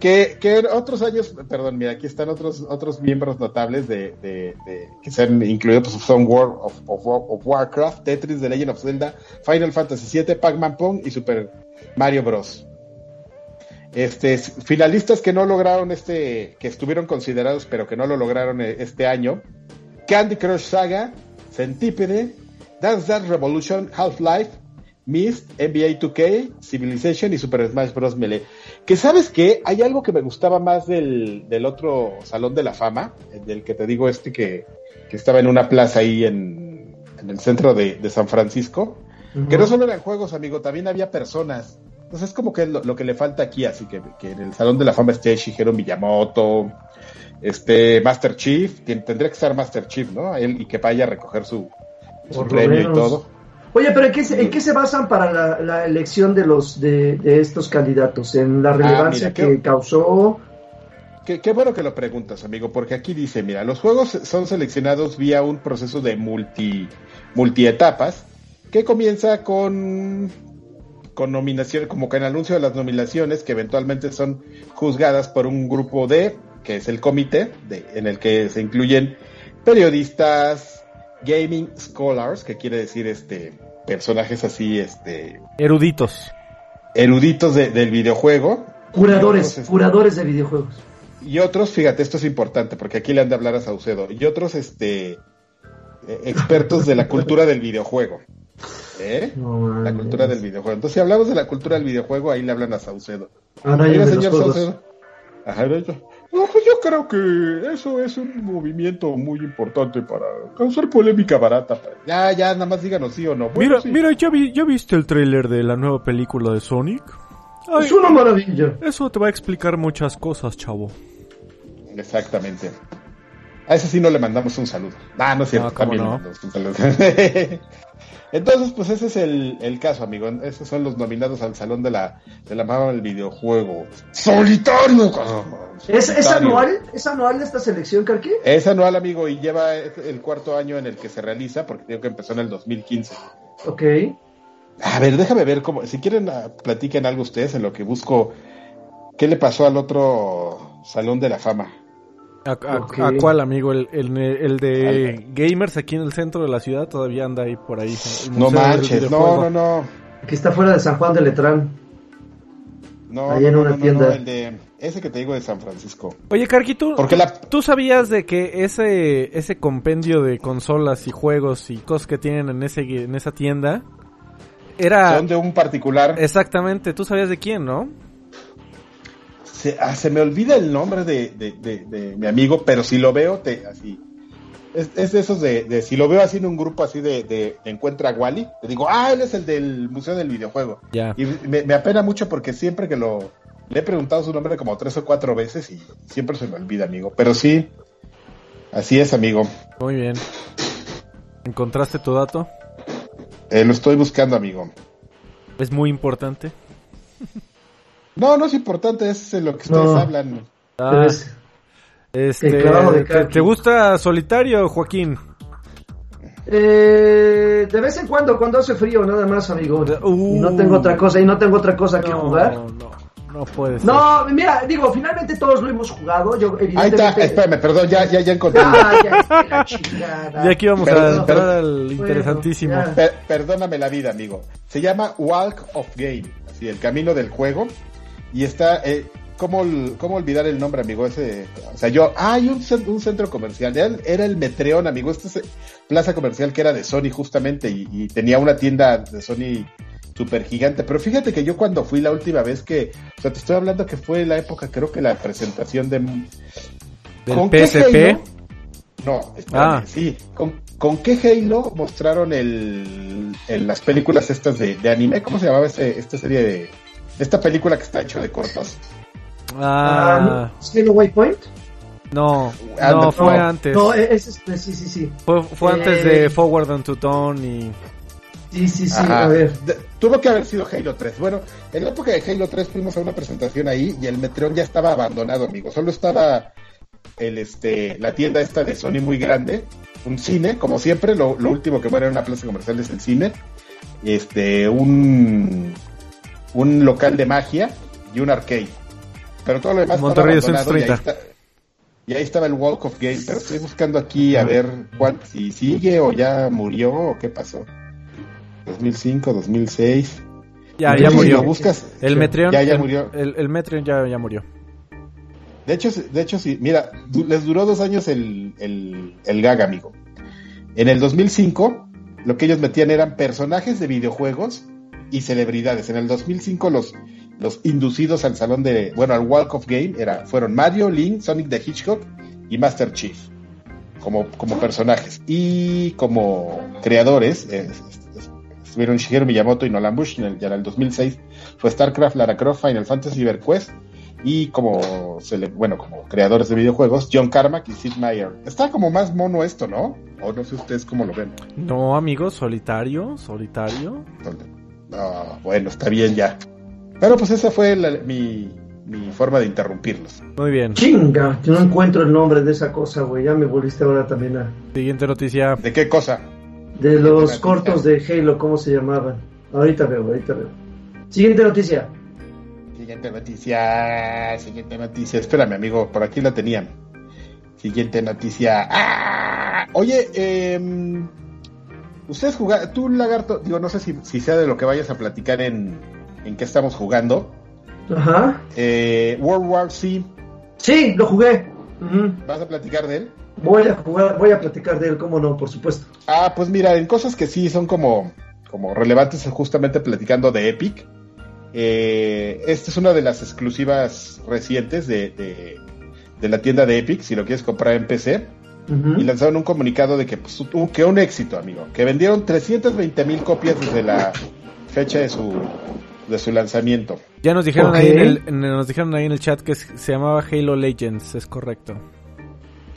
Que, que otros años, perdón, mira, aquí están otros otros miembros notables de, de, que se han incluido, pues son World of, of, Warcraft, Tetris, The Legend of Zelda, Final Fantasy VII, Pac-Man Pong y Super Mario Bros. Este, finalistas que no lograron este, que estuvieron considerados pero que no lo lograron eh, este año, Candy Crush Saga, Centípede, Dance Dance Revolution, Half-Life, Myst, NBA 2K, Civilization y Super Smash Bros. Melee. Que sabes que hay algo que me gustaba más del, del, otro Salón de la Fama, del que te digo este que, que estaba en una plaza ahí en, en el centro de, de San Francisco, que no solo eran juegos, amigo, también había personas. Entonces es como que lo, lo que le falta aquí, así que, que, en el Salón de la Fama esté Shigeru Miyamoto, este Master Chief, tendría que estar Master Chief, ¿no? Él, y que vaya a recoger su, su premio y todo. Oye, pero ¿en qué, se, ¿en qué se basan para la, elección de los de, estos candidatos? ¿En la ah, relevancia que causó? Qué, qué, bueno que lo preguntas, amigo, porque aquí dice, mira, los juegos son seleccionados vía un proceso de multi, multietapas que comienza con, con nominación, como que en anuncio de las nominaciones que eventualmente son juzgadas por un grupo de, que es el comité, de, en el que se incluyen periodistas, gaming scholars, que quiere decir este personajes así, este... Eruditos. Eruditos del videojuego. Curadores, curadores de videojuegos. Y otros, fíjate, esto es importante porque aquí le han de hablar a Saucedo. Y otros, este, eh, expertos de la cultura del videojuego. ¿Eh? la cultura del videojuego. Entonces, si hablamos de la cultura del videojuego, ahí le hablan a Saucedo. Ah, no, señor Saucedo. Ajá, no, pues yo creo que eso es un movimiento muy importante para causar polémica barata. Ya, ya, nada más díganos sí o no. mira, mira, ¿ya, vi, ¿ya viste el tráiler de la nueva película de Sonic? es una maravilla. Eso te va a explicar muchas cosas, chavo. Exactamente. A ese sí no le mandamos un saludo. Ah, no es cierto, también no? un saludo. Entonces, pues ese es el, caso, amigo. Esos son los nominados al Salón de la, de la Mama del Videojuego. ¡Solitario! ¿Es, ¿Es, anual? ¿Es anual esta selección, Carqui? Es anual, amigo, y lleva el cuarto año en el que se realiza, porque creo que empezó en el 2015. Ok. A ver, déjame ver cómo. Si quieren, ah, platiquen algo ustedes en lo que busco. ¿Qué le pasó al otro Salón de la Fama? ¿A, cuál, amigo? ¿El, el, de gamers aquí en el centro de la ciudad todavía anda ahí por ahí. No manches, no, no, no. Aquí está fuera de San Juan de Letrán. No, ahí en una tienda. el de, ese que te digo de San Francisco. Oye, Carquito, ¿tú sabías de que ese, ese compendio de consolas y juegos y cosas que tienen en, ese, en esa tienda era... Son de un particular. Exactamente, tú sabías de quién, ¿no? Ah, se, me olvida el nombre de, mi amigo, pero si lo veo, te, así. Es, de esos de, si lo veo así en un grupo así de, encuentra a Wally, te digo, ah, él es el del Museo del Videojuego. Y me, apena mucho porque siempre que lo, le he preguntado su nombre como tres o cuatro veces y siempre se me olvida, amigo. Pero sí, así es, amigo. Muy bien. ¿Encontraste tu dato? Eh, lo estoy buscando, amigo. Es muy importante. No, no es importante, es lo que ustedes hablan. Ah, este, ¿te, gusta solitario, Joaquín? Eh, de vez en cuando, cuando hace frío, nada más, amigo. y no tengo otra cosa, y no tengo otra cosa que jugar. No, no, no puede ser. No, mira, digo, finalmente todos lo hemos jugado. Yo, evidentemente... Ahí está, espérame, perdón, ya, ya, ya encontré. Ah, ya, ya aquí vamos a entrar al interesantísimo. perdóname la vida, amigo. Se llama Walk of Game, así, el camino del juego. Y está, eh, ¿cómo, ¿cómo, olvidar el nombre, amigo? Ese, o sea, yo, hay un, un, centro comercial, era el Metreón, amigo, este es plaza comercial que era de Sony justamente y, tenía una tienda de Sony súper gigante. Pero fíjate que yo cuando fui la última vez que, o sea, te estoy hablando que fue la época, creo que la presentación de... ¿Del PSP? No, ah. sí. ¿Con, ¿Con, qué Halo mostraron el, las películas estas de, de anime? ¿Cómo se llamaba esta serie de esta película que está hecho de cortos. Ah. ¿Halo Waypoint? No, no, fue antes. No, es, este, sí, sí, sí. Fue, antes de eh, Forward on to Tone y... Sí, sí, sí, a ver. tuvo que haber sido Halo 3. Bueno, en la época de Halo 3 fuimos a una presentación ahí y el Metreon ya estaba abandonado, amigo. Solo estaba el, este, la tienda esta de Sony muy grande, un cine, como siempre, lo, último que muere en una plaza comercial es el cine, este, un, un local de magia y un arcade. Pero todo lo demás Monterrey estaba abandonado y ahí, estaba el Walk of Game, pero estoy buscando aquí a ver cuál, si sigue o ya murió o qué pasó. 2005, 2006. Ya, ya murió. buscas, el Metreon ya, ya murió. El, el Metreon ya, ya murió. De hecho, de hecho sí, mira, les duró dos años el, el, el gag, amigo. En el 2005, lo que ellos metían eran personajes de videojuegos y celebridades. En el 2005 los, los inducidos al salón de, bueno, al Walk of Game era, fueron Mario, Link, Sonic the Hitchcock y Master Chief como, como personajes. Y como creadores, estuvieron Shigeru Miyamoto y Nolan Bush, en el, ya en el 2006 fue StarCraft, Lara Croft, Final Fantasy, EverQuest y como, bueno, como creadores de videojuegos, John Carmack y Sid Meier. Está como más mono esto, ¿no? O no sé ustedes cómo lo ven. No, amigo, solitario, solitario. No, bueno, está bien ya. Pero pues esa fue mi, mi forma de interrumpirlos. Muy bien. Chinga, que no encuentro el nombre de esa cosa, güey. Ya me volviste ahora también a... Siguiente noticia. ¿De qué cosa? De los cortos de Halo, ¿cómo se llamaban? Ahorita veo, ahorita veo. Siguiente noticia. Siguiente noticia, siguiente noticia. Espérame, amigo, por aquí la tenían. Siguiente noticia. ¡Ah! Oye, eh, ustedes jugaron, tú lagarto, digo, no sé si, sea de lo que vayas a platicar en, en qué estamos jugando. Ajá. Eh, World War C. Sí, lo jugué. ¿Vas a platicar de él? Voy a jugar, voy a platicar de él, cómo no, por supuesto. Ah, pues mira, en cosas que sí son como, como relevantes, justamente platicando de Epic. Eh, esta es una de las exclusivas recientes de, la tienda de Epic, si lo quieres comprar en PC. Y lanzaron un comunicado de que, pues, que un éxito, amigo. Que vendieron 320 mil copias desde la fecha de su, de su lanzamiento. Ya nos dijeron, ahí en el, nos dijeron ahí en el chat que se llamaba Halo Legends, es correcto.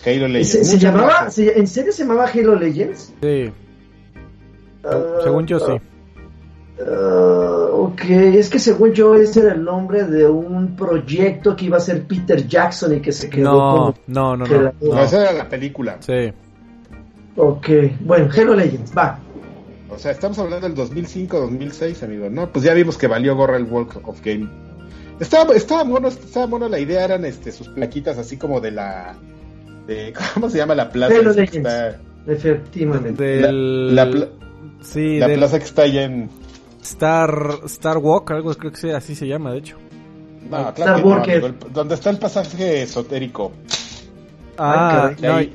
Halo Legends. ¿Se, llamaba, ¿En serio se llamaba Halo Legends? Sí. Ah, Según yo, sí. Uh, ok, es que según yo ese era el nombre de un proyecto que iba a ser Peter Jackson y que se quedó no, como... No, no, no, no. esa era la película. Sí. Ok, bueno, Halo Legends, va. O sea, estamos hablando del 2005-2006, amigo, ¿no? Pues ya vimos que valió gorra el World of Game. Estaba, estaba mono, estaba mono, la idea eran este, sus plaquitas así como de la... De, ¿Cómo se llama la plaza? Halo Legends, efectivamente. La, sí, la plaza que está allá en Star, Star Walk, algo creo que así se llama, de hecho. No, claro Star donde está el pasaje esotérico. Ah,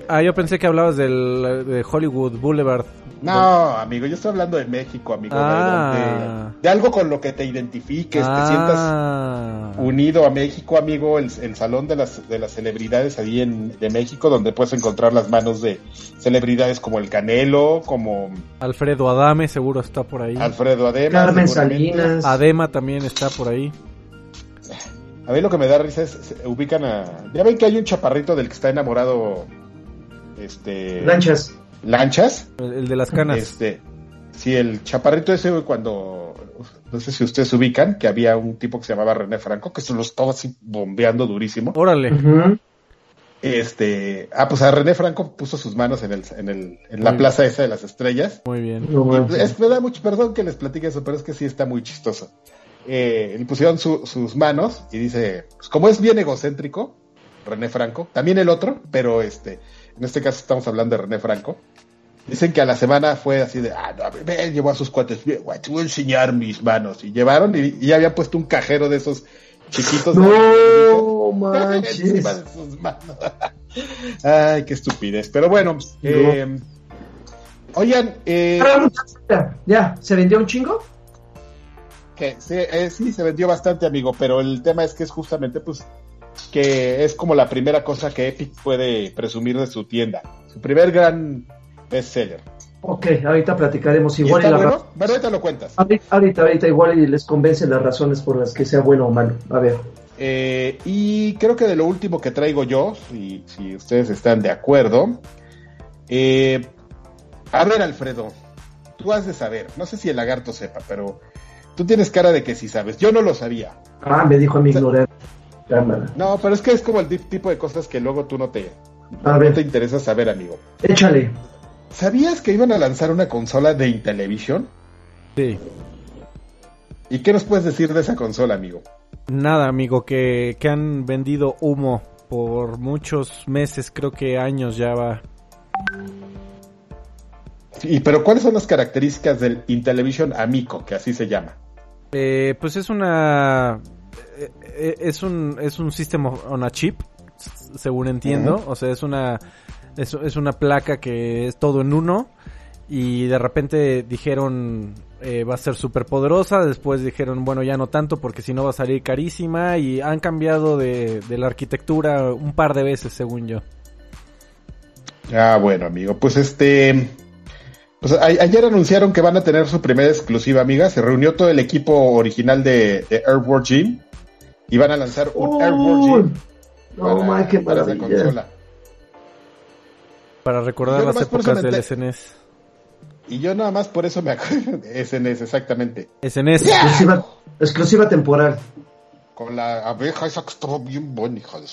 ah, yo pensé que hablabas del, de Hollywood Boulevard. No, amigo, yo estoy hablando de México, amigo. Ah. De, algo con lo que te identifiques, te sientas ah. Unido a México, amigo. El, salón de las, de las celebridades ahí en, de México, donde puedes encontrar las manos de celebridades como el Canelo, como... Alfredo Adame seguro está por ahí. Alfredo Adema. Carmen Salinas. Adema también está por ahí. A mí lo que me da risa es, se ubican a... Ya ven que hay un chaparrito del que está enamorado... Este... Lanchas lanchas. El, de las canas. Este, sí, el chaparrito ese cuando, no sé si ustedes ubican, que había un tipo que se llamaba René Franco, que se lo estaba así bombeando durísimo. Órale. Este, ah, pues a René Franco puso sus manos en el, en el, en la plaza esa de las estrellas. Muy bien. me da mucho perdón que les platique eso, pero es que sí está muy chistoso. Eh, le pusieron sus manos y dice, pues como es bien egocéntrico, René Franco, también el otro, pero este, en este caso estamos hablando de René Franco, dicen que a la semana fue así de, ah, no, ven, llevó a sus cuates, te voy a enseñar mis manos. Y llevaron y, ya había puesto un cajero de esos chiquitos. No, manches. Ay, qué estupidez. Pero bueno, eh, oigan, eh, ya, ¿se vendió un chingo? Que sí, eh, sí, se vendió bastante, amigo, pero el tema es que es justamente, pues, que es como la primera cosa que Epic puede presumir de su tienda. Su primer gran bestseller. Ok, ahorita platicaremos igual. ¿Y bueno? ahorita lo cuentas. Ahorita, ahorita, igual y les convencen las razones por las que sea bueno o malo. A ver. Eh, y creo que de lo último que traigo yo, si, si ustedes están de acuerdo, eh, a ver Alfredo, tú has de saber, no sé si el lagarto sepa, pero tú tienes cara de que sí sabes, yo no lo sabía. Ah, me dijo a mi No, pero es que es como el tipo de cosas que luego tú no te, no te interesa saber, amigo. Échale. ¿Sabías que iban a lanzar una consola de Intellivision? Sí. ¿Y qué nos puedes decir de esa consola, amigo? Nada, amigo, que, que han vendido humo por muchos meses, creo que años ya va. ¿Y pero cuáles son las características del Intellivision Amico, que así se llama? Eh, pues es una eh, eh, es un es un sistema on a chip, según entiendo, o sea, es una es, es, una placa que es todo en uno y de repente dijeron eh, va a ser súper poderosa, después dijeron bueno ya no tanto porque si no va a salir carísima y han cambiado de, de la arquitectura un par de veces según yo. Ah, bueno amigo, pues este pues ayer anunciaron que van a tener su primera exclusiva, amiga. Se reunió todo el equipo original de, de Airborne Gym y van a lanzar un Airborne Gym. No, qué maravilla. Para recordar las épocas del SNES. Y yo nada más por eso me acuerdo de SNES, exactamente. SNES. Exclusiva, exclusiva temporal. Con la abeja esa que estaba bien buena, hija de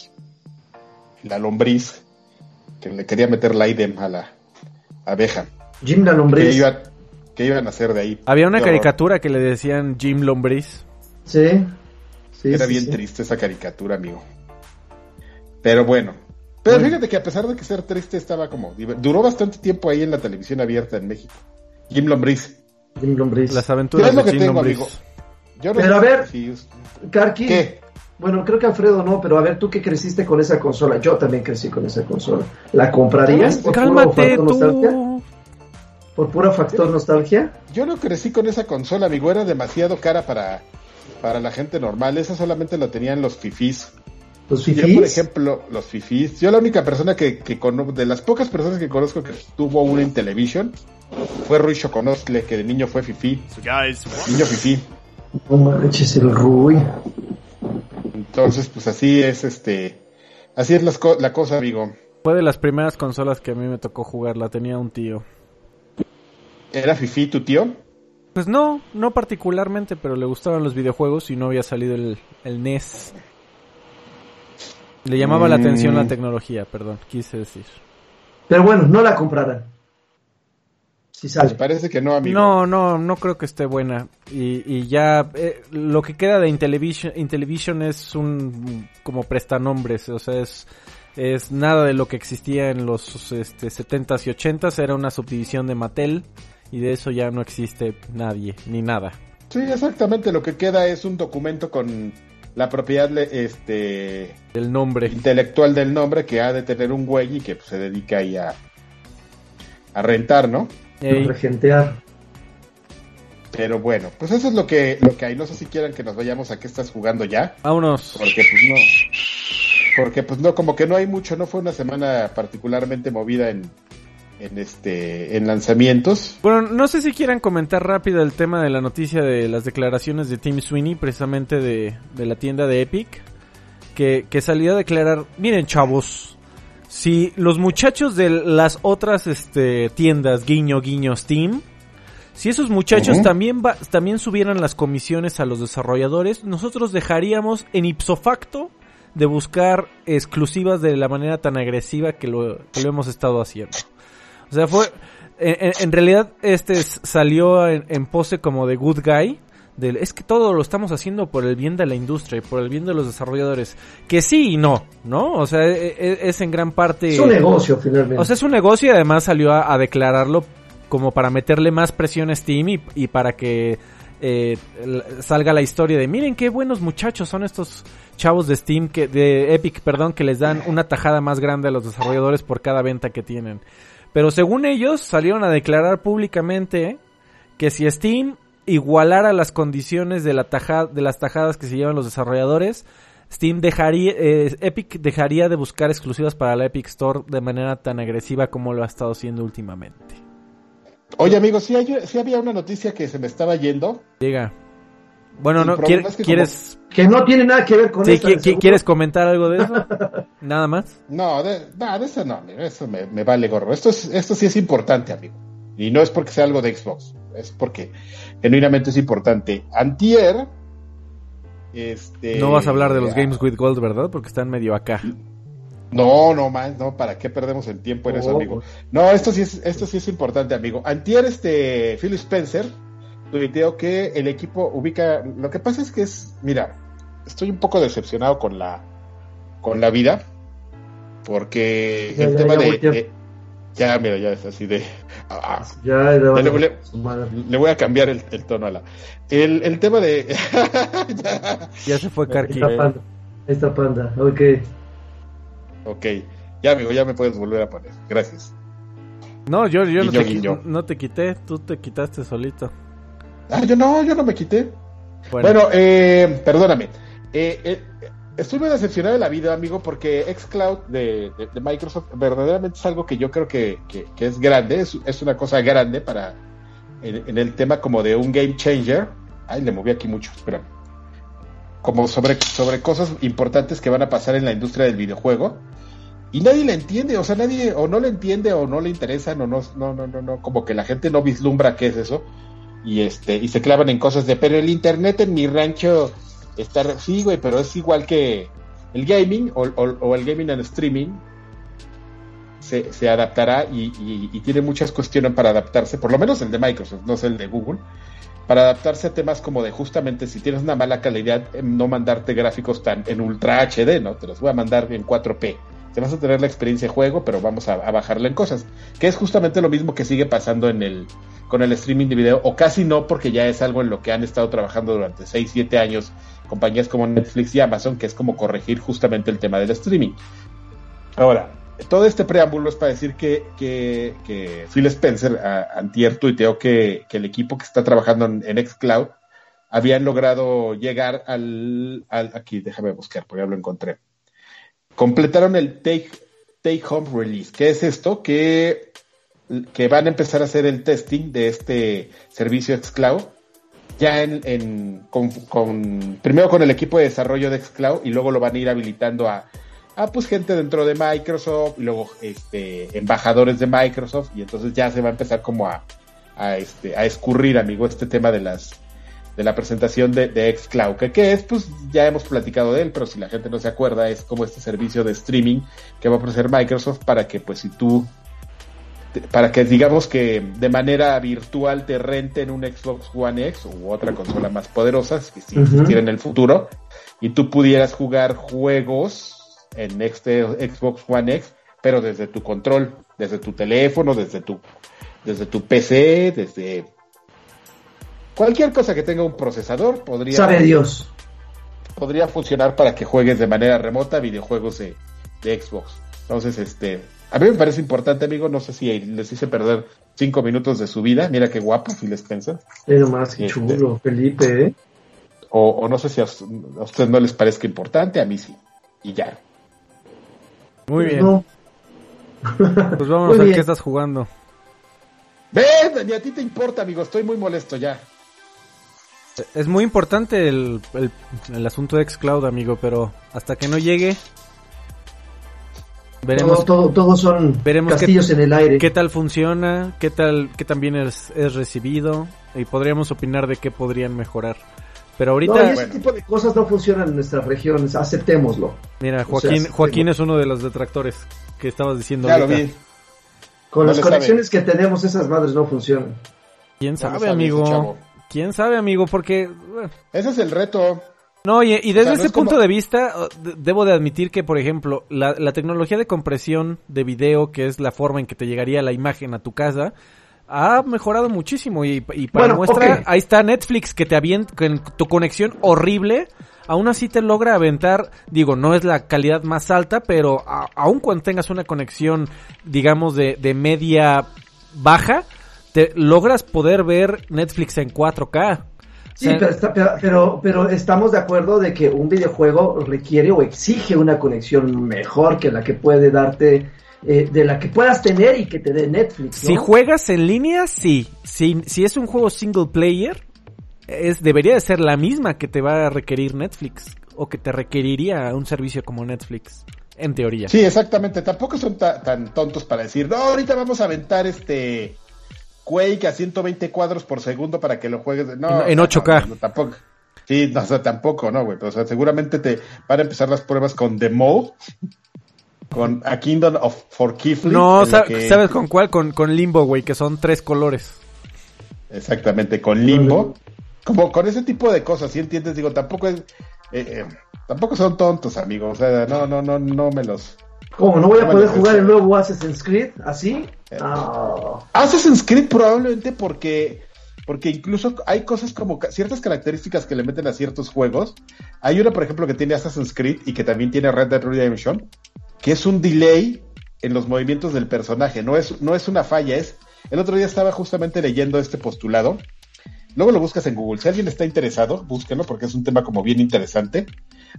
La lombriz. Que le quería meter la idem a la abeja. Jim la lombriz. ¿Qué iban, a hacer de ahí? Había una caricatura que le decían Jim Lombriz. Sí. sí Era bien triste esa caricatura, amigo. Pero bueno, pero fíjate que a pesar de que ser triste estaba como... Duró bastante tiempo ahí en la televisión abierta en México. Jim Lombriz. Jim Lombriz. Las aventuras de Jim Lombriz. pero a ver, Karki, ¿Qué? Bueno, creo que Alfredo no, pero a ver, tú que creciste con esa consola, yo también crecí con esa consola. ¿La comprarías? Por Cálmate tú. Nostalgia? ¿Por puro factor nostalgia? Yo no crecí con esa consola, amigo, era demasiado cara para, para la gente normal. Esa solamente la tenían los fifís. ¿Los fifís? Yo, por ejemplo, los fifís. Yo la única persona que, que de las pocas personas que conozco que tuvo una en televisión fue Rui Choconostle, que de niño fue fifí. Niño fifí. No manches, el Rui. Entonces, pues así es este... Así es la cosa, amigo. Fue de las primeras consolas que a mí me tocó jugar, la tenía un tío. ¿Era Fifi tu tío? Pues no, no particularmente, pero le gustaban los videojuegos y no había salido el, el NES. Le llamaba la atención la mm. tecnología, perdón, quise decir. Pero bueno, no la comprarán. Si sale. Pues parece que no, amigo. No, no, no creo que esté buena. Y, y ya, eh, lo que queda de Intellivision, Intellivision es un, como prestanombres, o sea, es, es nada de lo que existía en los este, 70s y 80s, era una subdivisión de Mattel y de eso ya no existe nadie, ni nada. Sí, exactamente, lo que queda es un documento con la propiedad este del nombre intelectual del nombre que ha de tener un güey y que pues, se dedica ahí a, a rentar, ¿no? A regentear. Pero bueno, pues eso es lo que, lo que hay. No sé si quieran que nos vayamos a qué estás jugando ya. Vámonos. Porque pues no. Porque pues no, como que no hay mucho, no fue una semana particularmente movida en, en este en lanzamientos. Bueno, no sé si quieran comentar rápido el tema de la noticia de las declaraciones de Tim Sweeney, precisamente de, la tienda de Epic, que, que salió a declarar, miren chavos, si los muchachos de las otras este, tiendas, guiño, guiño, Steam, si esos muchachos también, también subieran las comisiones a los desarrolladores, nosotros dejaríamos en ipso facto de buscar exclusivas de la manera tan agresiva que lo, que lo hemos estado haciendo. O sea, fue. En, realidad, este salió en, pose como de good guy. Del, es que todo lo estamos haciendo por el bien de la industria y por el bien de los desarrolladores. Que sí y no, ¿no? O sea, e, e, es, en gran parte. Es un negocio, finalmente. O sea, es un negocio y además salió a, declararlo como para meterle más presión a Steam y, para que eh, salga la historia de miren qué buenos muchachos son estos chavos de Steam que de Epic, perdón, que les dan una tajada más grande a los desarrolladores por cada venta que tienen. Pero según ellos salieron a declarar públicamente que si Steam igualara las condiciones de, la de las tajadas que se llevan los desarrolladores, Steam dejaría, eh, Epic dejaría de buscar exclusivas para la Epic Store de manera tan agresiva como lo ha estado haciendo últimamente. Oye, amigo, sí, había una noticia que se me estaba yendo. Diga. Bueno, no, ¿quieres, Que no tiene nada que ver con eso. ¿Quieres comentar algo de eso? ¿Nada más? No, de, eso no, eso me, vale gorro. Esto, es, esto sí es importante, amigo. Y no es porque sea algo de Xbox, es porque genuinamente es importante. Antier, este... No vas a hablar de los Games with Gold, ¿verdad? Porque están medio acá. No, no más, no, ¿para qué perdemos el tiempo en eso, amigo? No, esto sí es, esto sí es importante, amigo. Antier, este, Phil Spencer tuiteo que el equipo ubica. Lo que pasa es que es, mira, estoy un poco decepcionado con la, con la vida, porque el tema de, ya, mira, ya es así de. Ah, ya, le, voy a cambiar el, tono a la. El, el tema de. ya, se fue Karki. Esta panda, ok. Ok, ya amigo, ya me puedes volver a poner. Gracias. No, yo, yo no, te, no, te, quité, tú te quitaste solito. Ah, yo no, yo no me quité. Bueno, eh, perdóname. Eh, eh, estoy muy decepcionado de la vida, amigo, porque xCloud de, de, Microsoft verdaderamente es algo que yo creo que, que, es grande, es, es, una cosa grande para en, el tema como de un game changer. Ay, le moví aquí mucho, espérame. Como sobre, sobre cosas importantes que van a pasar en la industria del videojuego. Y nadie le entiende, o sea, nadie o no le entiende o no le interesa, no, no, no, no, no, no, como que la gente no vislumbra qué es eso. Y este, y se clavan en cosas de, pero el internet en mi rancho estar, sí, güey, pero es igual que el gaming o, el gaming en streaming se, se adaptará y, tiene muchas cuestiones para adaptarse, por lo menos el de Microsoft, no es el de Google, para adaptarse a temas como de justamente si tienes una mala calidad, no mandarte gráficos tan en Ultra HD, ¿no? Te los voy a mandar en 4P. Te vas a tener la experiencia de juego, pero vamos a, a bajarle en cosas. Que es justamente lo mismo que sigue pasando en el, con el streaming de video, o casi no, porque ya es algo en lo que han estado trabajando durante 6, 7 años compañías como Netflix y Amazon, que es como corregir justamente el tema del streaming. Ahora, todo este preámbulo es para decir que, que, Phil Spencer, a, antier, tuiteó que, que, el equipo que está trabajando en, en Xcloud habían logrado llegar al, Aquí, déjame buscar, porque ya lo encontré. Completaron el Take, take Home Release. ¿Qué es esto? Que que van a empezar a hacer el testing de este servicio xCloud ya en, con, primero con el equipo de desarrollo de xCloud y luego lo van a ir habilitando a, a pues gente dentro de Microsoft luego este embajadores de Microsoft y entonces ya se va a empezar como a, a este a escurrir amigo este tema de las de la presentación de, de xCloud que qué es pues ya hemos platicado de él pero si la gente no se acuerda es como este servicio de streaming que va a ofrecer Microsoft para que pues si tú para que digamos que de manera virtual te renten un Xbox One X u otra consola más poderosa, si existiera en el futuro, y tú pudieras jugar juegos en este Xbox One X, pero desde tu control, desde tu teléfono, desde tu, desde tu PC, desde cualquier cosa que tenga un procesador, podría... Sabe Dios. Podría funcionar para que juegues de manera remota videojuegos de, de Xbox. Entonces, este, a mí me parece importante, amigo. No sé si les hice perder cinco minutos de su vida. Mira qué guapo, si les piensa. Pero más este, chulo, Felipe, ¿eh? O, no sé si a, ustedes no les parezca importante, a mí sí. Y ya. Muy bien. Pues vamos a ver qué estás jugando. Ven, ni a ti te importa, amigo. Estoy muy molesto ya. Es muy importante el, el, el asunto de Xcloud, amigo, pero hasta que no llegue, Veremos, todos son castillos en el aire. ¿Qué tal funciona? ¿Qué tal qué también es, es recibido? Y podríamos opinar de qué podrían mejorar. Pero ahorita... No, ese tipo de cosas no funcionan en nuestras regiones, aceptémoslo. Mira, Joaquín, Joaquín es uno de los detractores que estabas diciendo. Con las conexiones que tenemos, esas madres no funcionan. ¿Quién sabe, amigo? ¿Quién sabe, amigo? Porque... Ese es el reto. No, y, desde ese punto de vista, debo de admitir que, por ejemplo, la, tecnología de compresión de video, que es la forma en que te llegaría la imagen a tu casa, ha mejorado muchísimo. Y, para muestra, ahí está Netflix, que te avienta con tu conexión horrible. Aún así te logra aventar, digo, no es la calidad más alta, pero aún cuando tengas una conexión, digamos, de, de media baja, te logras poder ver Netflix en 4K. Sí, pero, pero, estamos de acuerdo de que un videojuego requiere o exige una conexión mejor que la que puede darte, eh, de la que puedas tener y que te dé Netflix. Si juegas en línea, sí. Si, si es un juego single player, es debería de ser la misma que te va a requerir Netflix o que te requeriría un servicio como Netflix. En teoría. Sí, exactamente. Tampoco son tan tontos para decir, no, ahorita vamos a aventar este Quake a 120 cuadros por segundo para que lo juegues. No, en, 8K. tampoco. Sí, no, tampoco, no, güey. O sea, seguramente te van a empezar las pruebas con The Mode, con A Kingdom of For No, ¿sabes con cuál? Con, con Limbo, güey, que son tres colores. Exactamente, con Limbo. Como con ese tipo de cosas, ¿sí entiendes? Digo, tampoco es. Eh, eh, tampoco son tontos, amigos. O sea, no, no, no, no me los. ¿Cómo? ¿No voy a poder jugar el nuevo Assassin's Creed así? Eh, Assassin's Creed probablemente porque porque incluso hay cosas como ciertas características que le meten a ciertos juegos. Hay uno, por ejemplo, que tiene Assassin's Creed y que también tiene Red Dead Redemption, que es un delay en los movimientos del personaje. No es, no es una falla, es. El otro día estaba justamente leyendo este postulado Luego lo buscas en Google. Si alguien está interesado, búsquenlo porque es un tema como bien interesante.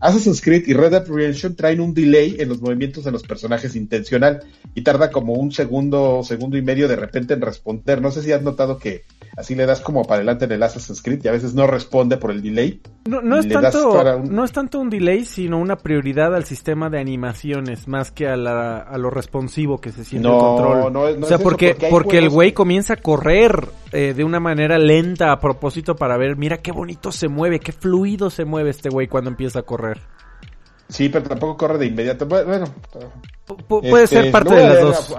Assassin's Creed y Red Dead Redemption traen un delay en los movimientos de los personajes intencional y tarda como un segundo, segundo y medio de repente en responder. No sé si has notado que así le das como para adelante en el Assassin's Creed y a veces no responde por el delay. No, no, es, tanto, un... no es tanto un delay, sino una prioridad al sistema de animaciones más que a, la, a lo responsivo que se siente el control. No, no o sea, porque, porque, el güey comienza a correr eh, de una manera lenta a propósito para ver, mira qué bonito se mueve, qué fluido se mueve este güey cuando empieza a correr. Sí, pero tampoco corre de inmediato. Bueno, puede ser este, parte de las dos.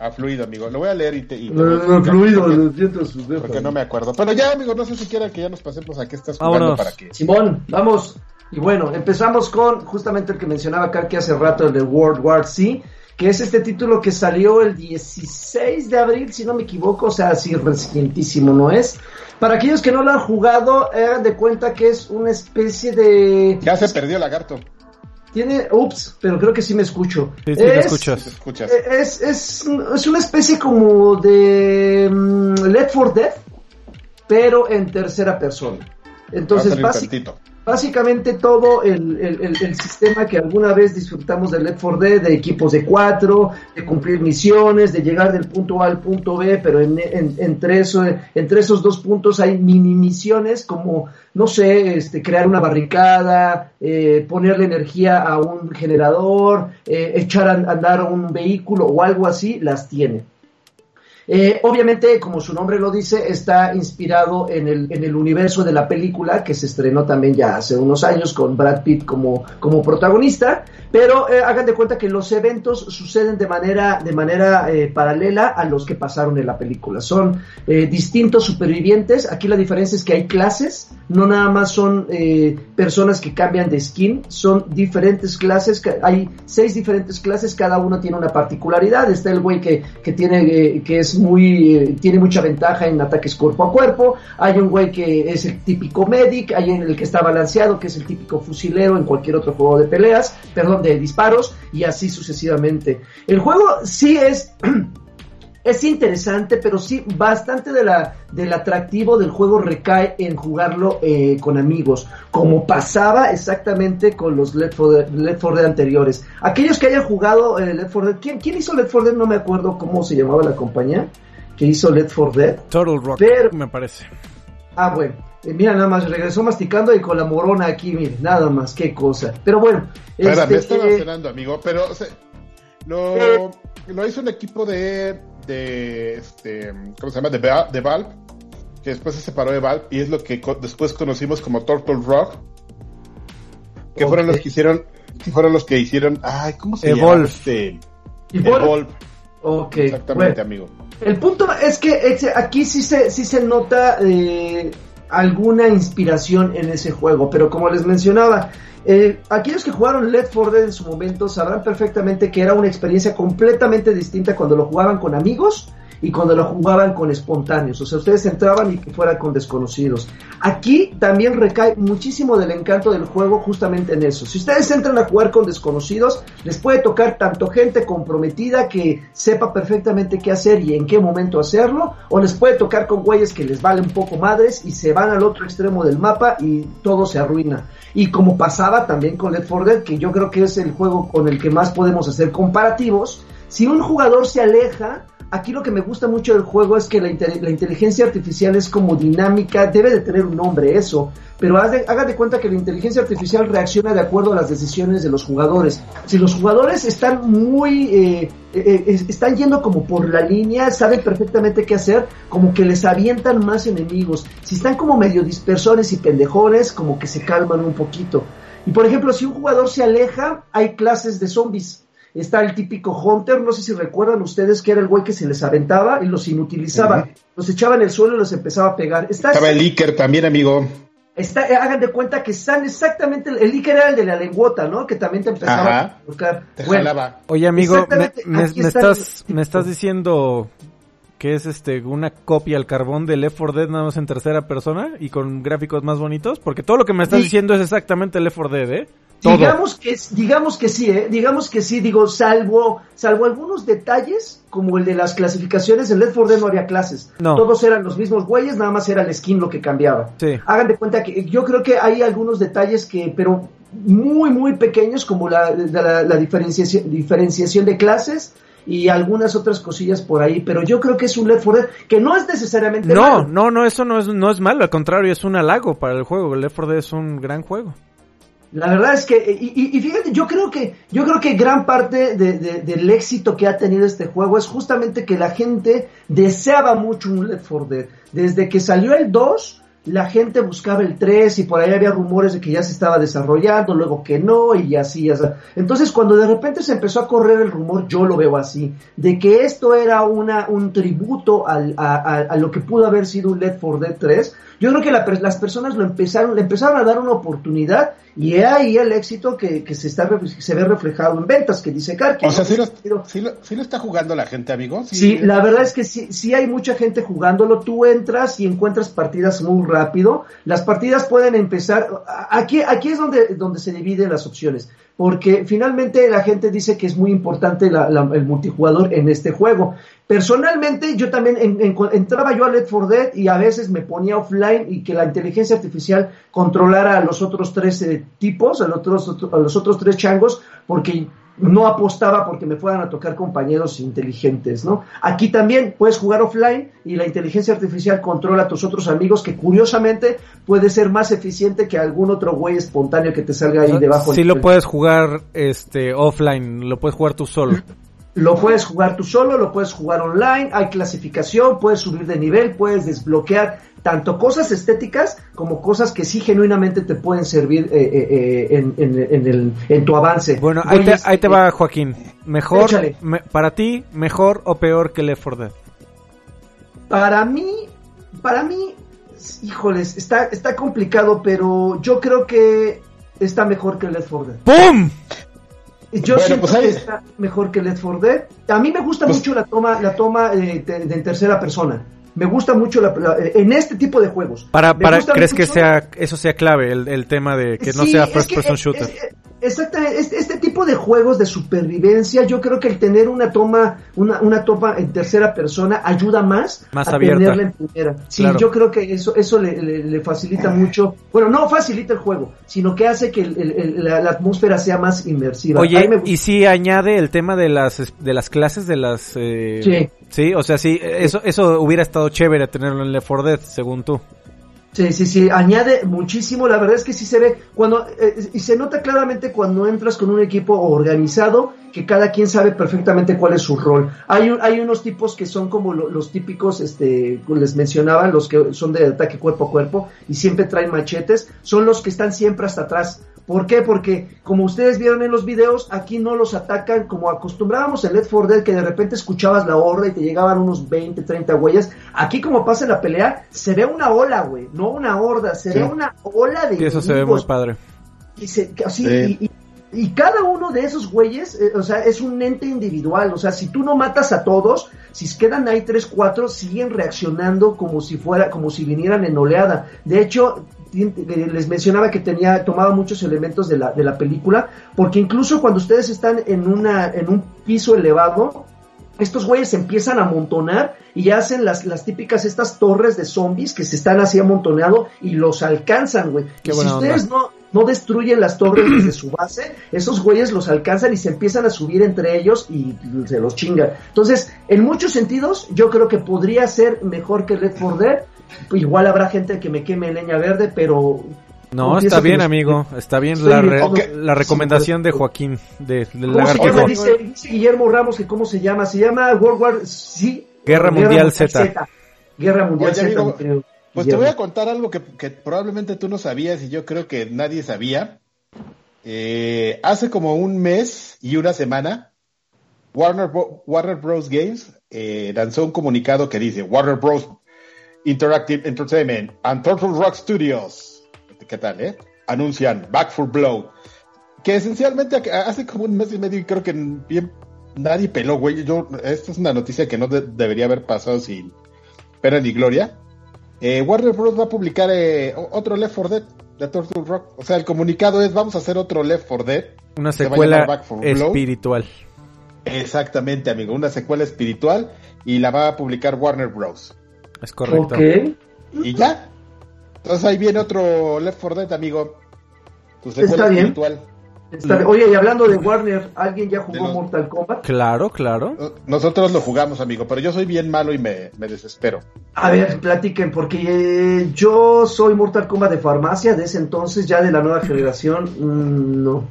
A, fluido, amigo. Lo voy a leer y te. Y fluido, lo siento sus Porque no me acuerdo. Pero ya, amigo, no sé si quieran que ya nos pasemos a qué estás jugando para que. Simón, vamos. Y bueno, empezamos con justamente el que mencionaba acá que hace rato, el de World War C que es este título que salió el 16 de abril, si no me equivoco, o sea, así recientísimo, ¿no es? Para aquellos que no lo han jugado, hagan de cuenta que es una especie de... Ya se perdió el lagarto. Tiene, ups, pero creo que sí me escucho. Sí, sí me escuchas. Es, es, es, una especie como de um, Left for Dead, pero en tercera persona. Entonces, básicamente básicamente todo el, el, sistema que alguna vez disfrutamos de Left 4 Dead, de equipos de cuatro, de cumplir misiones, de llegar del punto A al punto B, pero en, entre, eso, entre esos dos puntos hay mini misiones como, no sé, este, crear una barricada, eh, ponerle energía a un generador, eh, echar a andar un vehículo o algo así, las tiene. Eh, obviamente, como su nombre lo dice, está inspirado en el, en el universo de la película que se estrenó también ya hace unos años con Brad Pitt como, como protagonista, pero eh, hagan de cuenta que los eventos suceden de manera, de manera eh, paralela a los que pasaron en la película. Son distintos supervivientes, aquí la diferencia es que hay clases, no nada más son personas que cambian de skin, son diferentes clases, hay seis diferentes clases, cada uno tiene una particularidad, está el güey que, que tiene, que es muy, eh, tiene mucha ventaja en ataques cuerpo a cuerpo, hay un güey que es el típico medic, hay en el que está balanceado, que es el típico fusilero en cualquier otro juego de peleas, perdón, de disparos, y así sucesivamente. El juego sí es... es interesante, pero sí bastante de la, del atractivo del juego recae en jugarlo eh, con amigos, como pasaba exactamente con los Left 4 Dead, anteriores. Aquellos que hayan jugado eh, Left 4 Dead, ¿quién, ¿quién, hizo Left 4 Dead? No me acuerdo cómo se llamaba la compañía que hizo Left 4 Dead. Total Rock, me parece. Ah, bueno. Eh, mira, nada más, regresó masticando y con la morona aquí, mire, nada más, qué cosa. Pero bueno. Espera, me este, estaba amigo, pero lo, lo hizo un equipo de de este, ¿cómo se llama? De, de Valve, que después se separó de Valve y es lo que después conocimos como Turtle Rock, que fueron los que hicieron, que fueron los que hicieron, ay, ¿cómo se llama? Este, Evolve. Ok. Exactamente, amigo. El punto es que aquí sí se, sí se nota eh, alguna inspiración en ese juego, pero como les mencionaba, eh, aquellos que jugaron Left 4 Dead en su momento sabrán perfectamente que era una experiencia completamente distinta cuando lo jugaban con amigos y cuando lo jugaban con espontáneos. O sea, ustedes entraban y que fuera con desconocidos. Aquí también recae muchísimo del encanto del juego justamente en eso. Si ustedes entran a jugar con desconocidos, les puede tocar tanto gente comprometida que sepa perfectamente qué hacer y en qué momento hacerlo, o les puede tocar con güeyes que les valen poco madres y se van al otro extremo del mapa y todo se arruina. Y como pasaba también con Left 4 Dead, que yo creo que es el juego con el que más podemos hacer comparativos, si un jugador se aleja, aquí lo que me gusta mucho del juego es que la, inteligencia artificial es como dinámica, debe de tener un nombre eso, pero hagan de cuenta que la inteligencia artificial reacciona de acuerdo a las decisiones de los jugadores. Si los jugadores están muy, eh, eh, eh, están yendo como por la línea, saben perfectamente qué hacer, como que les avientan más enemigos. Si están como medio dispersores y pendejones, como que se calman un poquito. Y por ejemplo, si un jugador se aleja, hay clases de zombies Está el típico Hunter, no sé si recuerdan ustedes que era el güey que se les aventaba y los inutilizaba. Los echaba en el suelo y los empezaba a pegar. Estaba el Iker también, amigo. Está, eh, hagan de cuenta que están exactamente, el Iker era el de la lengüota, ¿no? Que también te empezaba a buscar. Oye, amigo, me, estás, me estás diciendo que es este una copia al carbón de Left 4 Dead nada más en tercera persona y con gráficos más bonitos, porque todo lo que me estás diciendo es exactamente Left 4 Dead, ¿eh? Digamos que, digamos que sí, ¿eh? digamos que sí, digo, salvo, salvo algunos detalles, como el de las clasificaciones, en Left 4 Dead no había clases. Todos eran los mismos güeyes, nada más era el skin lo que cambiaba. Hagan de cuenta que yo creo que hay algunos detalles que, pero muy, muy pequeños, como la, la, diferenciación, diferenciación de clases, y algunas otras cosillas por ahí, pero yo creo que es un Left 4 Dead que no es necesariamente No, malo. no, no, eso no es, no es malo, al contrario, es un halago para el juego. El Left 4 Dead es un gran juego. La verdad es que, y, fíjate, yo creo que, yo creo que gran parte del éxito que ha tenido este juego es justamente que la gente deseaba mucho un Left 4 Dead. Desde que salió el 2, la gente buscaba el 3 y por ahí había rumores de que ya se estaba desarrollando, luego que no y así, así. Entonces cuando de repente se empezó a correr el rumor, yo lo veo así, de que esto era una, un tributo al, a, a, lo que pudo haber sido un Left 4 Dead 3, yo creo que las personas lo empezaron, le empezaron a dar una oportunidad y ahí el éxito que, se está se ve reflejado en ventas, que dice Karki. O sea, ¿sí lo, está jugando la gente, amigo. Sí, la verdad es que sí, sí hay mucha gente jugándolo. Tú entras y encuentras partidas muy rápido. Las partidas pueden empezar. Aquí, aquí es donde, donde se dividen las opciones porque finalmente la gente dice que es muy importante el multijugador en este juego. Personalmente, yo también entraba yo a Let for Dead y a veces me ponía offline y que la inteligencia artificial controlara a los otros tres eh, tipos, a los otros, a los otros tres changos, porque no apostaba porque me fueran a tocar compañeros inteligentes, ¿no? Aquí también puedes jugar offline y la inteligencia artificial controla a tus otros amigos que curiosamente puede ser más eficiente que algún otro güey espontáneo que te salga ahí debajo. Sí lo puedes jugar este offline, lo puedes jugar tú solo. Lo puedes jugar tú solo, lo puedes jugar online, hay clasificación, puedes subir de nivel, puedes desbloquear tanto cosas estéticas como cosas que sí genuinamente te pueden servir eh, eh, eh, en, en, el, en, tu avance. Bueno, ahí te, va Joaquín. Mejor, para ti, mejor o peor que Left 4 Dead. Para mí, para mí, híjoles, está, está complicado, pero yo creo que está mejor que Left 4 Dead. ¡Pum! Yo siento pues que está mejor que Left 4 Dead. A mí me gusta pues mucho la toma, la toma de, en tercera persona. Me gusta mucho la, en este tipo de juegos. Para, para ¿Crees que sea eso sea clave, el, el tema de que no sea first person shooter? Exactamente, este, este, tipo de juegos de supervivencia, yo creo que el tener una toma, una, una toma en tercera persona ayuda más, más a tenerla en primera. Sí, yo creo que eso, eso le, le, facilita mucho, bueno, no facilita el juego, sino que hace que la, atmósfera sea más inmersiva. Oye, y si añade el tema de las, de las clases, de las... Eh, sí. Sí, o sea, sí, eso, eso hubiera estado chévere tenerlo en Left 4 Dead, según tú. Sí, sí, sí, añade muchísimo, la verdad es que sí se ve, cuando, eh, y se nota claramente cuando entras con un equipo organizado, que cada quien sabe perfectamente cuál es su rol. Hay, hay unos tipos que son como los típicos, este, les mencionaba, los que son de ataque cuerpo a cuerpo y siempre traen machetes, son los que están siempre hasta atrás. ¿Por qué? Porque como ustedes vieron en los videos, aquí no los atacan como acostumbrábamos en Left 4 Dead, que de repente escuchabas la horda y te llegaban unos 20, 30 huellas. Aquí como pasa la pelea, se ve una ola, güey, no una horda, se ve una ola de... Y eso se ve muy padre. Y, así, y, cada uno de esos güeyes, eh, o sea, es un ente individual. O sea, si tú no matas a todos, si quedan ahí tres, cuatro, siguen reaccionando como si fuera, como si vinieran en oleada. De hecho, les mencionaba que tenía tomaba muchos elementos de la, de la película, porque incluso cuando ustedes están en una en un piso elevado, estos güeyes se empiezan a amontonar y hacen las, las típicas estas torres de zombies que se están así amontonado y los alcanzan, güey. si ustedes no no destruyen las torres desde su base, esos güeyes los alcanzan y se empiezan a subir entre ellos y se los chingan. Entonces, en muchos sentidos, yo creo que podría ser mejor que Left 4 Dead. Igual habrá gente que me queme leña verde, pero no, está bien, amigo. Está bien la, la recomendación de Joaquín. De, de dice, dice, Guillermo Ramos que cómo se llama. Se llama World War sí, Guerra, Mundial Z. Guerra Mundial Z. pues te voy a contar algo que, que, probablemente tú no sabías y yo creo que nadie sabía. Eh, hace como un mes y una semana, Warner, Warner Bros. Games eh, lanzó un comunicado que dice Warner Bros. Interactive Entertainment and Turtle Rock Studios ¿qué tal, eh? Anuncian Back for Blow, que esencialmente hace como un mes y medio y creo que bien nadie peló, güey. Yo, esta es una noticia que no debería haber pasado sin pena ni gloria. Eh, Warner Bros. va a publicar eh, otro Left 4 Dead de Turtle Rock. O sea, el comunicado es vamos a hacer otro Left 4 Dead. Una secuela espiritual. Exactamente, amigo, una secuela espiritual y la va a publicar Warner Bros. Es correcto. Y ya, entonces ahí viene otro Left 4 Dead, amigo. Está bien. Oye, y hablando de Warner, ¿alguien ya jugó Mortal Kombat? Claro, claro. Nosotros lo jugamos, amigo, pero yo soy bien malo y me, desespero. A ver, platiquen, porque eh, yo soy Mortal Kombat de farmacia, de ese entonces, ya de la nueva generación, mm, no.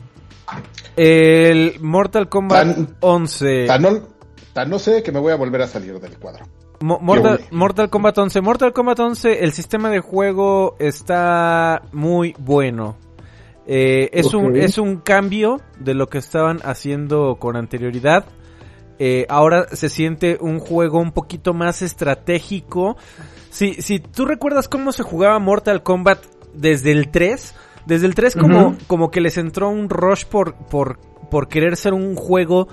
El Mortal Kombat 11. tan no sé que me voy a volver a salir del cuadro. Mortal, Kombat 11. Mortal Kombat 11, el sistema de juego está muy bueno. Eh, es, un, es un cambio de lo que estaban haciendo con anterioridad. Eh, ahora se siente un juego un poquito más estratégico. Si, si tú recuerdas cómo se jugaba Mortal Kombat desde el 3, desde el 3 como, como que les entró un rush por, por, por querer ser un juego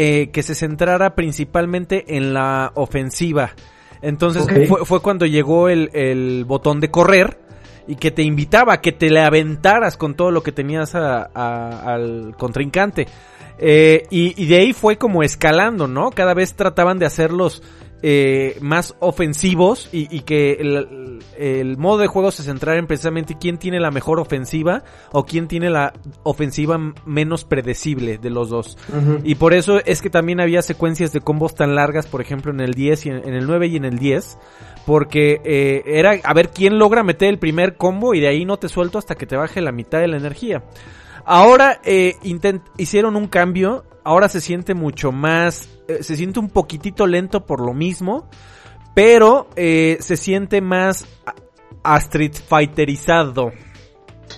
eh, que se centrara principalmente en la ofensiva. Entonces fue, cuando llegó el, botón de correr y que te invitaba a que te le aventaras con todo lo que tenías al contrincante. Eh, y, y, de ahí fue como escalando, ¿no? Cada vez trataban de hacerlos eh, más ofensivos y, que el, modo de juego se centrara en precisamente quién tiene la mejor ofensiva o quién tiene la ofensiva menos predecible de los dos. Y por eso es que también había secuencias de combos tan largas, por ejemplo, en el 10 y en, el 9 y en el 10, porque eh, era a ver quién logra meter el primer combo y de ahí no te suelto hasta que te baje la mitad de la energía. Ahora eh, hicieron un cambio, ahora se siente mucho más eh, se siente un poquitito lento por lo mismo, pero eh, se siente más a Street Fighterizado.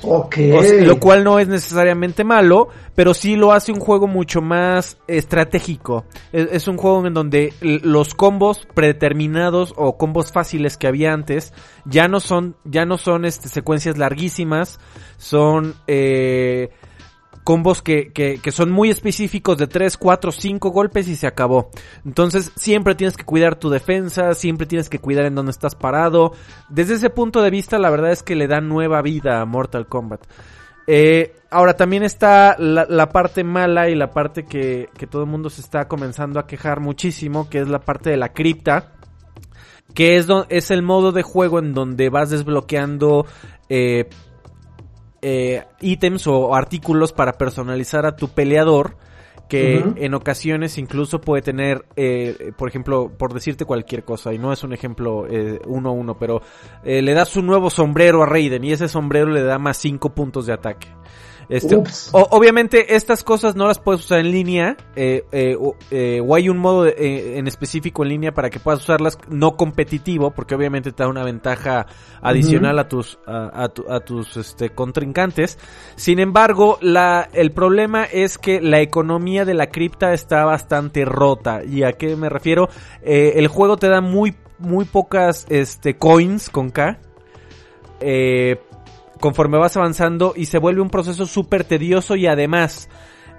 Ok. lo cual no es necesariamente malo, pero sí lo hace un juego mucho más estratégico. Es, un juego en donde los combos predeterminados o combos fáciles que había antes ya no son, ya no son este, secuencias larguísimas, son eh, combos que, que, que, son muy específicos de 3, 4, 5 golpes y se acabó. Entonces siempre tienes que cuidar tu defensa, siempre tienes que cuidar en dónde estás parado. Desde ese punto de vista la verdad es que le da nueva vida a Mortal Kombat. Eh, ahora también está la, parte mala y la parte que, que todo el mundo se está comenzando a quejar muchísimo, que es la parte de la cripta que es, es el modo de juego en donde vas desbloqueando eh, eh, ítems o artículos para personalizar a tu peleador que en ocasiones incluso puede tener, eh, por ejemplo, por decirte cualquier cosa, y no es un ejemplo eh, uno a uno, pero eh, le das un nuevo sombrero a Raiden y ese sombrero le da más 5 puntos de ataque. Este, obviamente estas cosas no las puedes usar en línea eh, eh, eh, o hay un modo en específico en línea para que puedas usarlas no competitivo porque obviamente te da una ventaja adicional a tus a, tus este, contrincantes. Sin embargo, la el problema es que la economía de la cripta está bastante rota. Y a qué me refiero el juego te da muy muy pocas este coins con K. Eh, conforme vas avanzando y se vuelve un proceso súper tedioso y además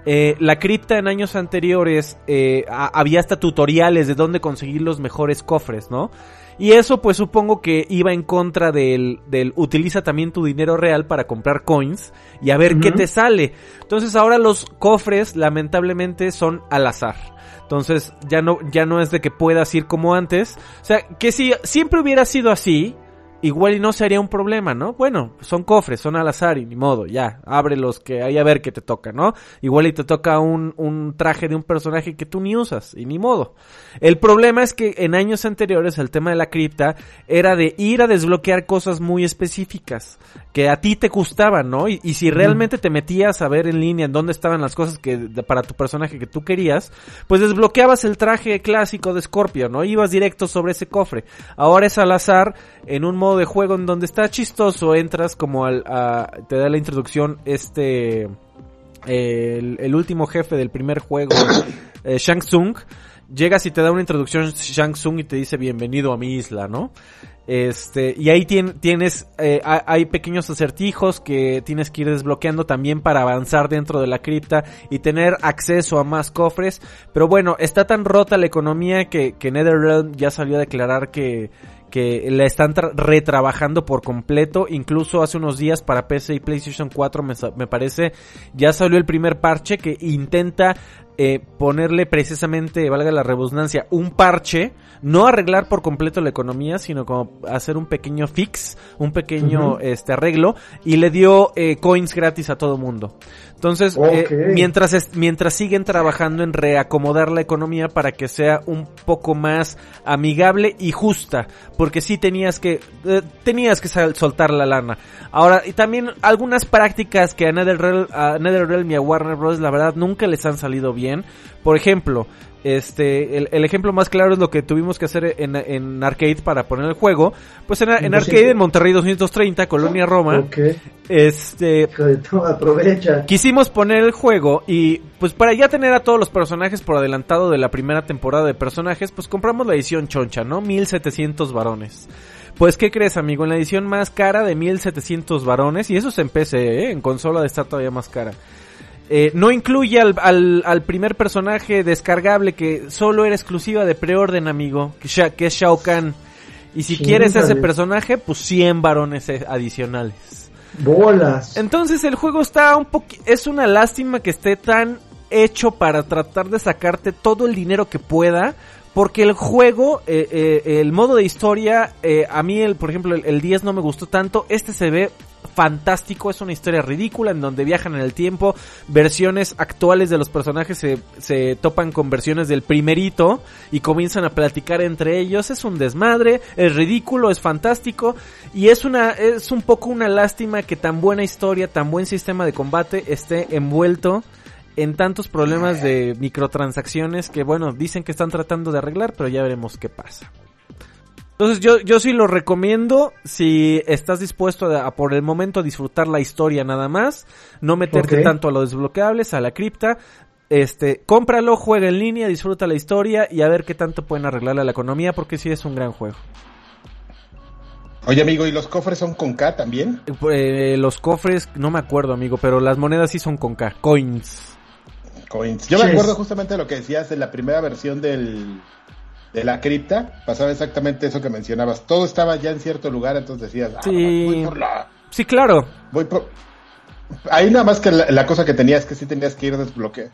eh, la cripta en años anteriores eh, había hasta tutoriales de dónde conseguir los mejores cofres, ¿no? Y eso pues supongo que iba en contra del, del utiliza también tu dinero real para comprar coins y a ver qué te sale. Entonces ahora los cofres lamentablemente son al azar. Entonces ya no, ya no es de que puedas ir como antes. O sea, que si siempre hubiera sido así, igual y no sería un problema, ¿no? Bueno, son cofres, son al azar y ni modo, ya, abre los que hay a ver qué te toca, ¿no? Igual y te toca un, un traje de un personaje que tú ni usas y ni modo. El problema es que en años anteriores el tema de la cripta era de ir a desbloquear cosas muy específicas que a ti te gustaban, ¿no? Y, y si realmente te metías a ver en línea en dónde estaban las cosas que para tu personaje que tú querías, pues desbloqueabas el traje clásico de Scorpio, ¿no? Ibas directo sobre ese cofre. Ahora es al azar en un modo de juego en donde está chistoso, entras como al, a, te da la introducción este, el, el último jefe del primer juego, eh, Shang Tsung, llegas y te da una introducción Shang Tsung y te dice bienvenido a mi isla, ¿no? Este, y ahí tienes, eh, hay pequeños acertijos que tienes que ir desbloqueando también para avanzar dentro de la cripta y tener acceso a más cofres. Pero bueno, está tan rota la economía que, que NetherRealm ya salió a declarar que, que la están retrabajando por completo. Incluso hace unos días para PC y PlayStation 4 me, me parece ya salió el primer parche que intenta eh, ponerle precisamente, valga la redundancia, un parche, no arreglar por completo la economía, sino como hacer un pequeño fix, un pequeño este arreglo, y le dio eh, coins gratis a todo mundo. Entonces, eh, mientras, mientras siguen trabajando en reacomodar la economía para que sea un poco más amigable y justa, porque sí tenías que, eh, tenías que soltar la lana. Ahora, y también algunas prácticas que a NetherRealm, a NetherRealm y a Warner Bros. la verdad nunca les han salido bien. Por ejemplo, este, el, ejemplo más claro es lo que tuvimos que hacer en, en arcade para poner el juego. Pues en, en arcade en Monterrey 230, Colonia Roma. Este, aprovecha. Quisimos poner el juego y pues para ya tener a todos los personajes por adelantado de la primera temporada de personajes, pues compramos la edición choncha, ¿no? 1700 varones. Pues, ¿qué crees, amigo? En la edición más cara de 1700 varones, y eso es en PC, ¿eh? En consola de estar todavía más cara. Eh, no incluye al, al, al, primer personaje descargable que solo era exclusiva de preorden, amigo, que, que es Shao Kahn. Y si quieres ese personaje, pues 100 varones adicionales. Bolas. Entonces el juego está un poco... Es una lástima que esté tan hecho para tratar de sacarte todo el dinero que pueda. Porque el juego, eh, eh, el modo de historia, eh, a mí, el, por ejemplo, el, el 10 no me gustó tanto. Este se ve fantástico, es una historia ridícula en donde viajan en el tiempo, versiones actuales de los personajes se, se topan con versiones del primerito y comienzan a platicar entre ellos, es un desmadre, es ridículo, es fantástico y es una, es un poco una lástima que tan buena historia, tan buen sistema de combate esté envuelto en tantos problemas de microtransacciones que bueno, dicen que están tratando de arreglar, pero ya veremos qué pasa. Entonces yo, yo sí lo recomiendo si estás dispuesto a, por el momento a disfrutar la historia nada más, no meterte tanto a los desbloqueables, a la cripta, este, cómpralo, juega en línea, disfruta la historia y a ver qué tanto pueden arreglarle a la economía porque sí es un gran juego. Oye amigo, ¿y los cofres son con K también? Eh, los cofres, no me acuerdo amigo, pero las monedas sí son con K, coins. Coins. Yo me acuerdo justamente de lo que decías en la primera versión del, de la cripta, pasaba exactamente eso que mencionabas. Todo estaba ya en cierto lugar, entonces decías, ah, sí. voy por la... Sí, claro. Voy por... Ahí nada más que la, cosa que tenías que sí tenías que ir desbloquear.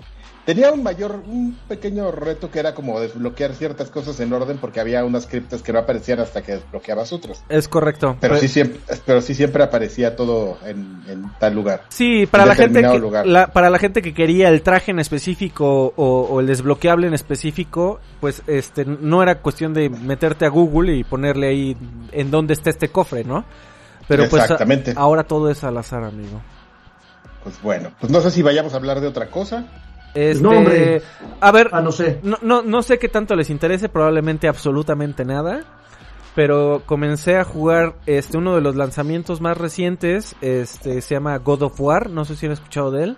Tenía un mayor, un pequeño reto que era como desbloquear ciertas cosas en orden porque había unas criptas que no aparecían hasta que desbloqueabas otras. Es correcto. Pero pues sí siempre, pero sí siempre aparecía todo en, tal lugar. Sí, para la gente que, para la gente que quería el traje en específico o, el desbloqueable en específico, pues este no era cuestión de meterte a Google y ponerle ahí en dónde está este cofre, ¿no? Pero pues ahora todo es al azar, amigo. Pues bueno, pues no sé si vayamos a hablar de otra cosa. Este, no, hombre. A ver, ah, no sé. No, no, no sé qué tanto les interese, probablemente absolutamente nada. Pero comencé a jugar este uno de los lanzamientos más recientes, este se llama God of War, no sé si han escuchado de él.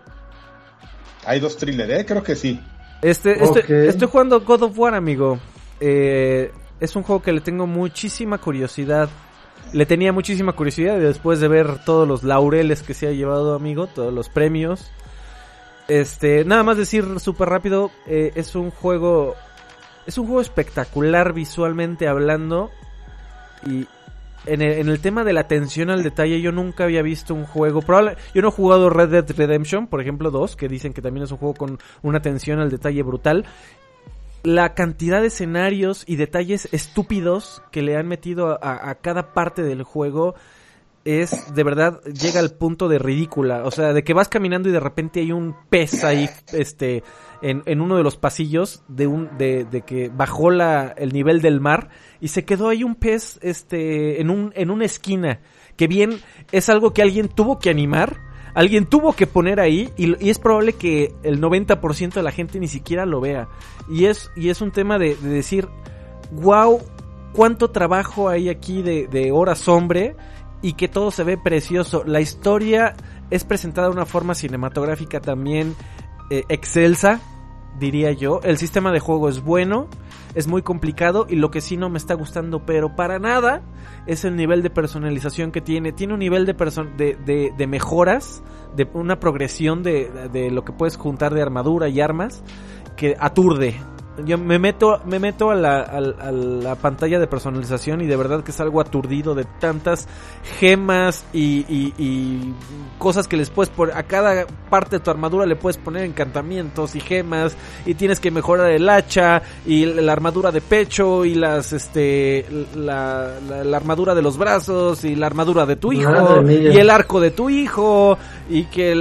Hay dos thrillers, ¿eh? creo que sí. Este, este estoy jugando God of War, amigo. Eh, es un juego que le tengo muchísima curiosidad. Le tenía muchísima curiosidad después de ver todos los laureles que se ha llevado, amigo, todos los premios. Este, nada más decir súper rápido, eh, es un juego, es un juego espectacular visualmente hablando y en el, tema de la atención al detalle yo nunca había visto un juego, probable, yo no he jugado Red Dead Redemption, por ejemplo 2, que dicen que también es un juego con una atención al detalle brutal la cantidad de escenarios y detalles estúpidos que le han metido a, cada parte del juego es de verdad llega al punto de ridícula, o sea, de que vas caminando y de repente hay un pez ahí, este, en, en uno de los pasillos de un, de, de que bajó la, el nivel del mar y se quedó ahí un pez, este, en un, en una esquina, que bien es algo que alguien tuvo que animar, alguien tuvo que poner ahí y, y es probable que el 90% de la gente ni siquiera lo vea. Y es, y es un tema de, de decir, wow, cuánto trabajo hay aquí de, de horas hombre y que todo se ve precioso. La historia es presentada de una forma cinematográfica también eh, excelsa, diría yo. El sistema de juego es bueno, es muy complicado y lo que sí no me está gustando, pero para nada, es el nivel de personalización que tiene. Tiene un nivel de, de, de, de mejoras, de una progresión de, de lo que puedes juntar de armadura y armas que aturde yo me meto, me meto a la, a, la, pantalla de personalización y de verdad que es algo aturdido de tantas gemas y, y, cosas que les puedes poner. A cada parte de tu armadura le puedes poner encantamientos y gemas y tienes que mejorar el hacha y la armadura de pecho y las, este, la, la, armadura de los brazos y la armadura de tu hijo y el arco de tu hijo y que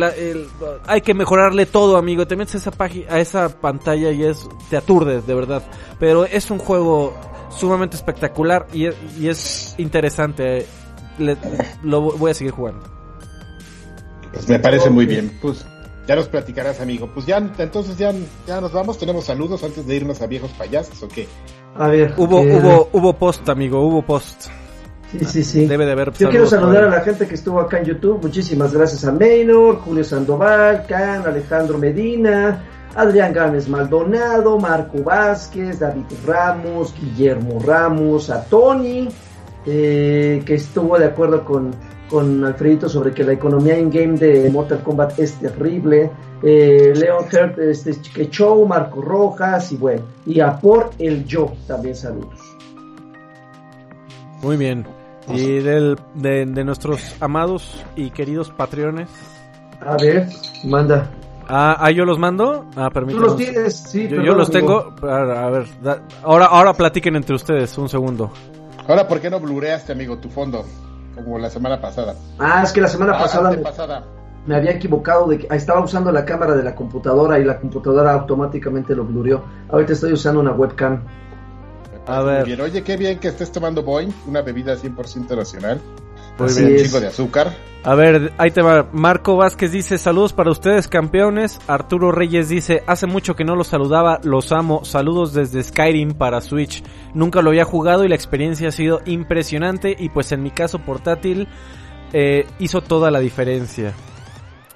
hay que mejorarle todo, amigo. Te metes a esa página, a esa pantalla y es, te de verdad. Pero es un juego sumamente espectacular y, es interesante. lo voy a seguir jugando. Pues me parece muy bien. Pues ya nos platicarás, amigo. Pues ya, entonces ya, ya nos vamos. Tenemos saludos antes de irnos a viejos payasos, ¿o qué? A ver. Hubo, eh, hubo, hubo post, amigo, hubo post. Sí, sí, sí. Debe de haber. Yo quiero saludar a la gente que estuvo acá en YouTube. Muchísimas gracias a Maynor, Julio Sandoval, Can, Alejandro Medina, Adrián Gámez Maldonado, Marco Vázquez, David Ramos, Guillermo Ramos, a Tony, eh, que estuvo de acuerdo con, con Alfredito sobre que la economía in-game de Mortal Kombat es terrible, eh, Leon Hurt, este, Show, Marco Rojas, y bueno, y a Por el Yo también saludos. Muy bien. Y del, de, de nuestros amados y queridos patreones. A ver, manda. Ah, ¿ah, yo los mando. Ah, permítanme. Tú los tienes, sí. Yo, los tengo. A, ver, ahora, ahora platiquen entre ustedes, un segundo. Ahora, ¿por qué no blureaste, amigo, tu fondo? Como la semana pasada. Ah, es que la semana ah, pasada, me, pasada, me, había equivocado de que estaba usando la cámara de la computadora y la computadora automáticamente lo blureó. Ahorita estoy usando una webcam. A ver. Bien. Oye, qué bien que estés tomando Boeing, una bebida 100% nacional. Muy bien. Un chico de azúcar. A ver, ahí te va. Marco Vázquez dice, saludos para ustedes campeones. Arturo Reyes dice, hace mucho que no los saludaba, los amo. Saludos desde Skyrim para Switch. Nunca lo había jugado y la experiencia ha sido impresionante y pues en mi caso portátil eh, hizo toda la diferencia.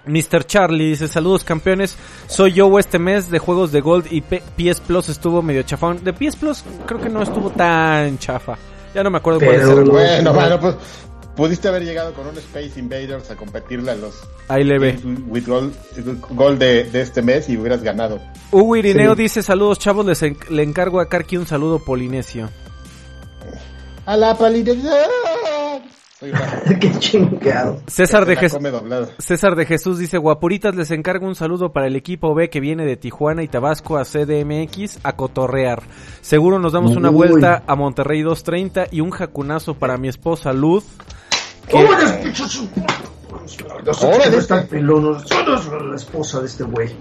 Mr. Charlie dice, saludos campeones, soy yo este mes de juegos de Gold y PS Plus estuvo medio chafón. De PS Plus creo que no estuvo tan chafa. Ya no me acuerdo cuál es. Bueno, bueno, pues Pudiste haber llegado con un Space Invaders a competirle a los Ahí le ve. With Gold, de, este mes y hubieras ganado. Hugo Irineo dice saludos chavos, les le encargo a Karki un saludo polinesio. A la polinesia. Qué chingado. César de, Jesús, César de Jesús dice, guapuritas, les encargo un saludo para el equipo B que viene de Tijuana y Tabasco a CDMX a cotorrear. Seguro nos damos una vuelta a Monterrey 230 y un jacunazo para mi esposa Luz la esposa de este güey.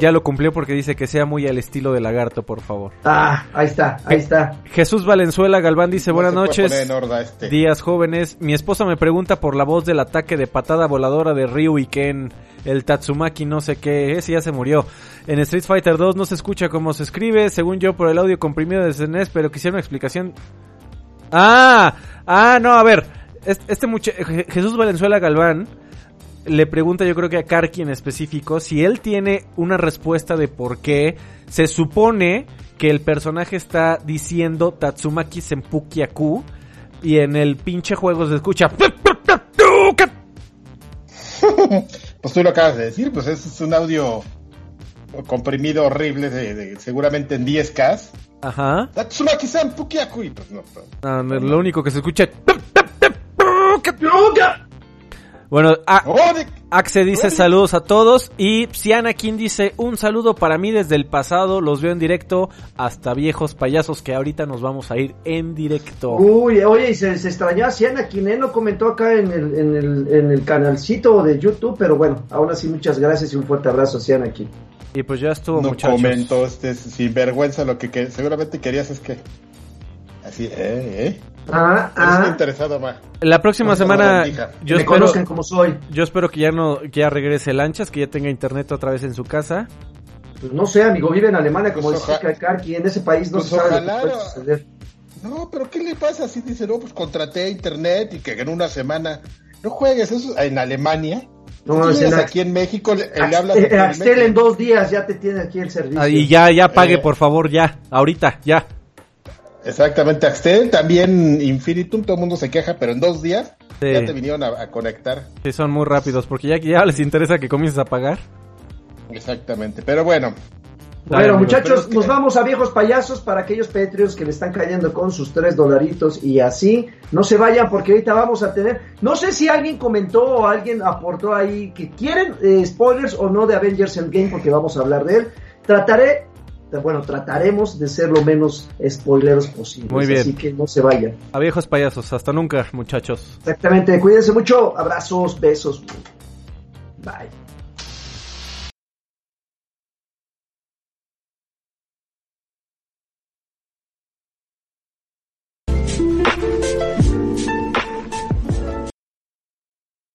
Ya, lo cumplió porque dice que sea muy al estilo de lagarto, por favor. Ah, ahí está, ahí está. Jesús Valenzuela Galván dice, buenas noches. Este. Días jóvenes. Mi esposa me pregunta por la voz del ataque de patada voladora de Ryu y Ken. El Tatsumaki no sé qué ese ya se murió. En Street Fighter 2 no se escucha como se escribe, según yo por el audio comprimido de SNES, pero quisiera una explicación. Ah, ah, no, a ver este muchacho, Jesús Valenzuela Galván, le pregunta yo creo que a Karki en específico si él tiene una respuesta de por qué se supone que el personaje está diciendo Tatsumaki Senpukiaku y en el pinche juego se escucha pues tú lo acabas de decir, pues es un audio comprimido horrible de, seguramente en 10K. Ajá. Tatsumaki Senpukiaku y pues no, no, lo único que se escucha Bueno, Axe dice saludos a todos y Sianakin dice un saludo para mí desde el pasado, los veo en directo hasta viejos payasos que ahorita nos vamos a ir en directo. Uy, oye, y se, extrañó a Sianakin, ¿eh? No comentó acá en el, en, el, en el canalcito de YouTube, pero bueno, aún así muchas gracias y un fuerte abrazo a Sianakin. Y pues ya estuvo, no comentó, este, sin vergüenza, lo que, seguramente querías es que... Así, ¿eh? ¿eh? Ah, ah. interesado más. La próxima semana yo espero, como soy. Yo espero que ya no que ya regrese Lanchas, que ya tenga internet otra vez en su casa. Pues no sé, amigo, vive en Alemania como pues dice Karki, en ese país no pues se sabe lo que No, pero ¿qué le pasa si dice, no, pues contraté internet y que en una semana no juegues eso en Alemania? No, es aquí en México le, hablas eh, Axel en dos días ya te tiene aquí el servicio. y ya, ya pague, eh. por favor, ya, ahorita, ya. Exactamente, Axtel, también Infinitum, todo el mundo se queja, pero en dos días ya te vinieron a, conectar. Sí, son muy rápidos, porque ya, ya les interesa que comiences a pagar. Exactamente, pero bueno. Bueno, muchachos, nos vamos a viejos payasos para aquellos Patreons que le están cayendo con sus tres dolaritos y así. No se vayan porque ahorita vamos a tener. No sé si alguien comentó o alguien aportó ahí que quieren eh, spoilers o no de Avengers Endgame porque vamos a hablar de él. Trataré bueno, trataremos de ser lo menos spoileros posible. Muy bien. Así que no se vayan. A viejos payasos, hasta nunca, muchachos. Exactamente, cuídense mucho, abrazos, besos. Bye.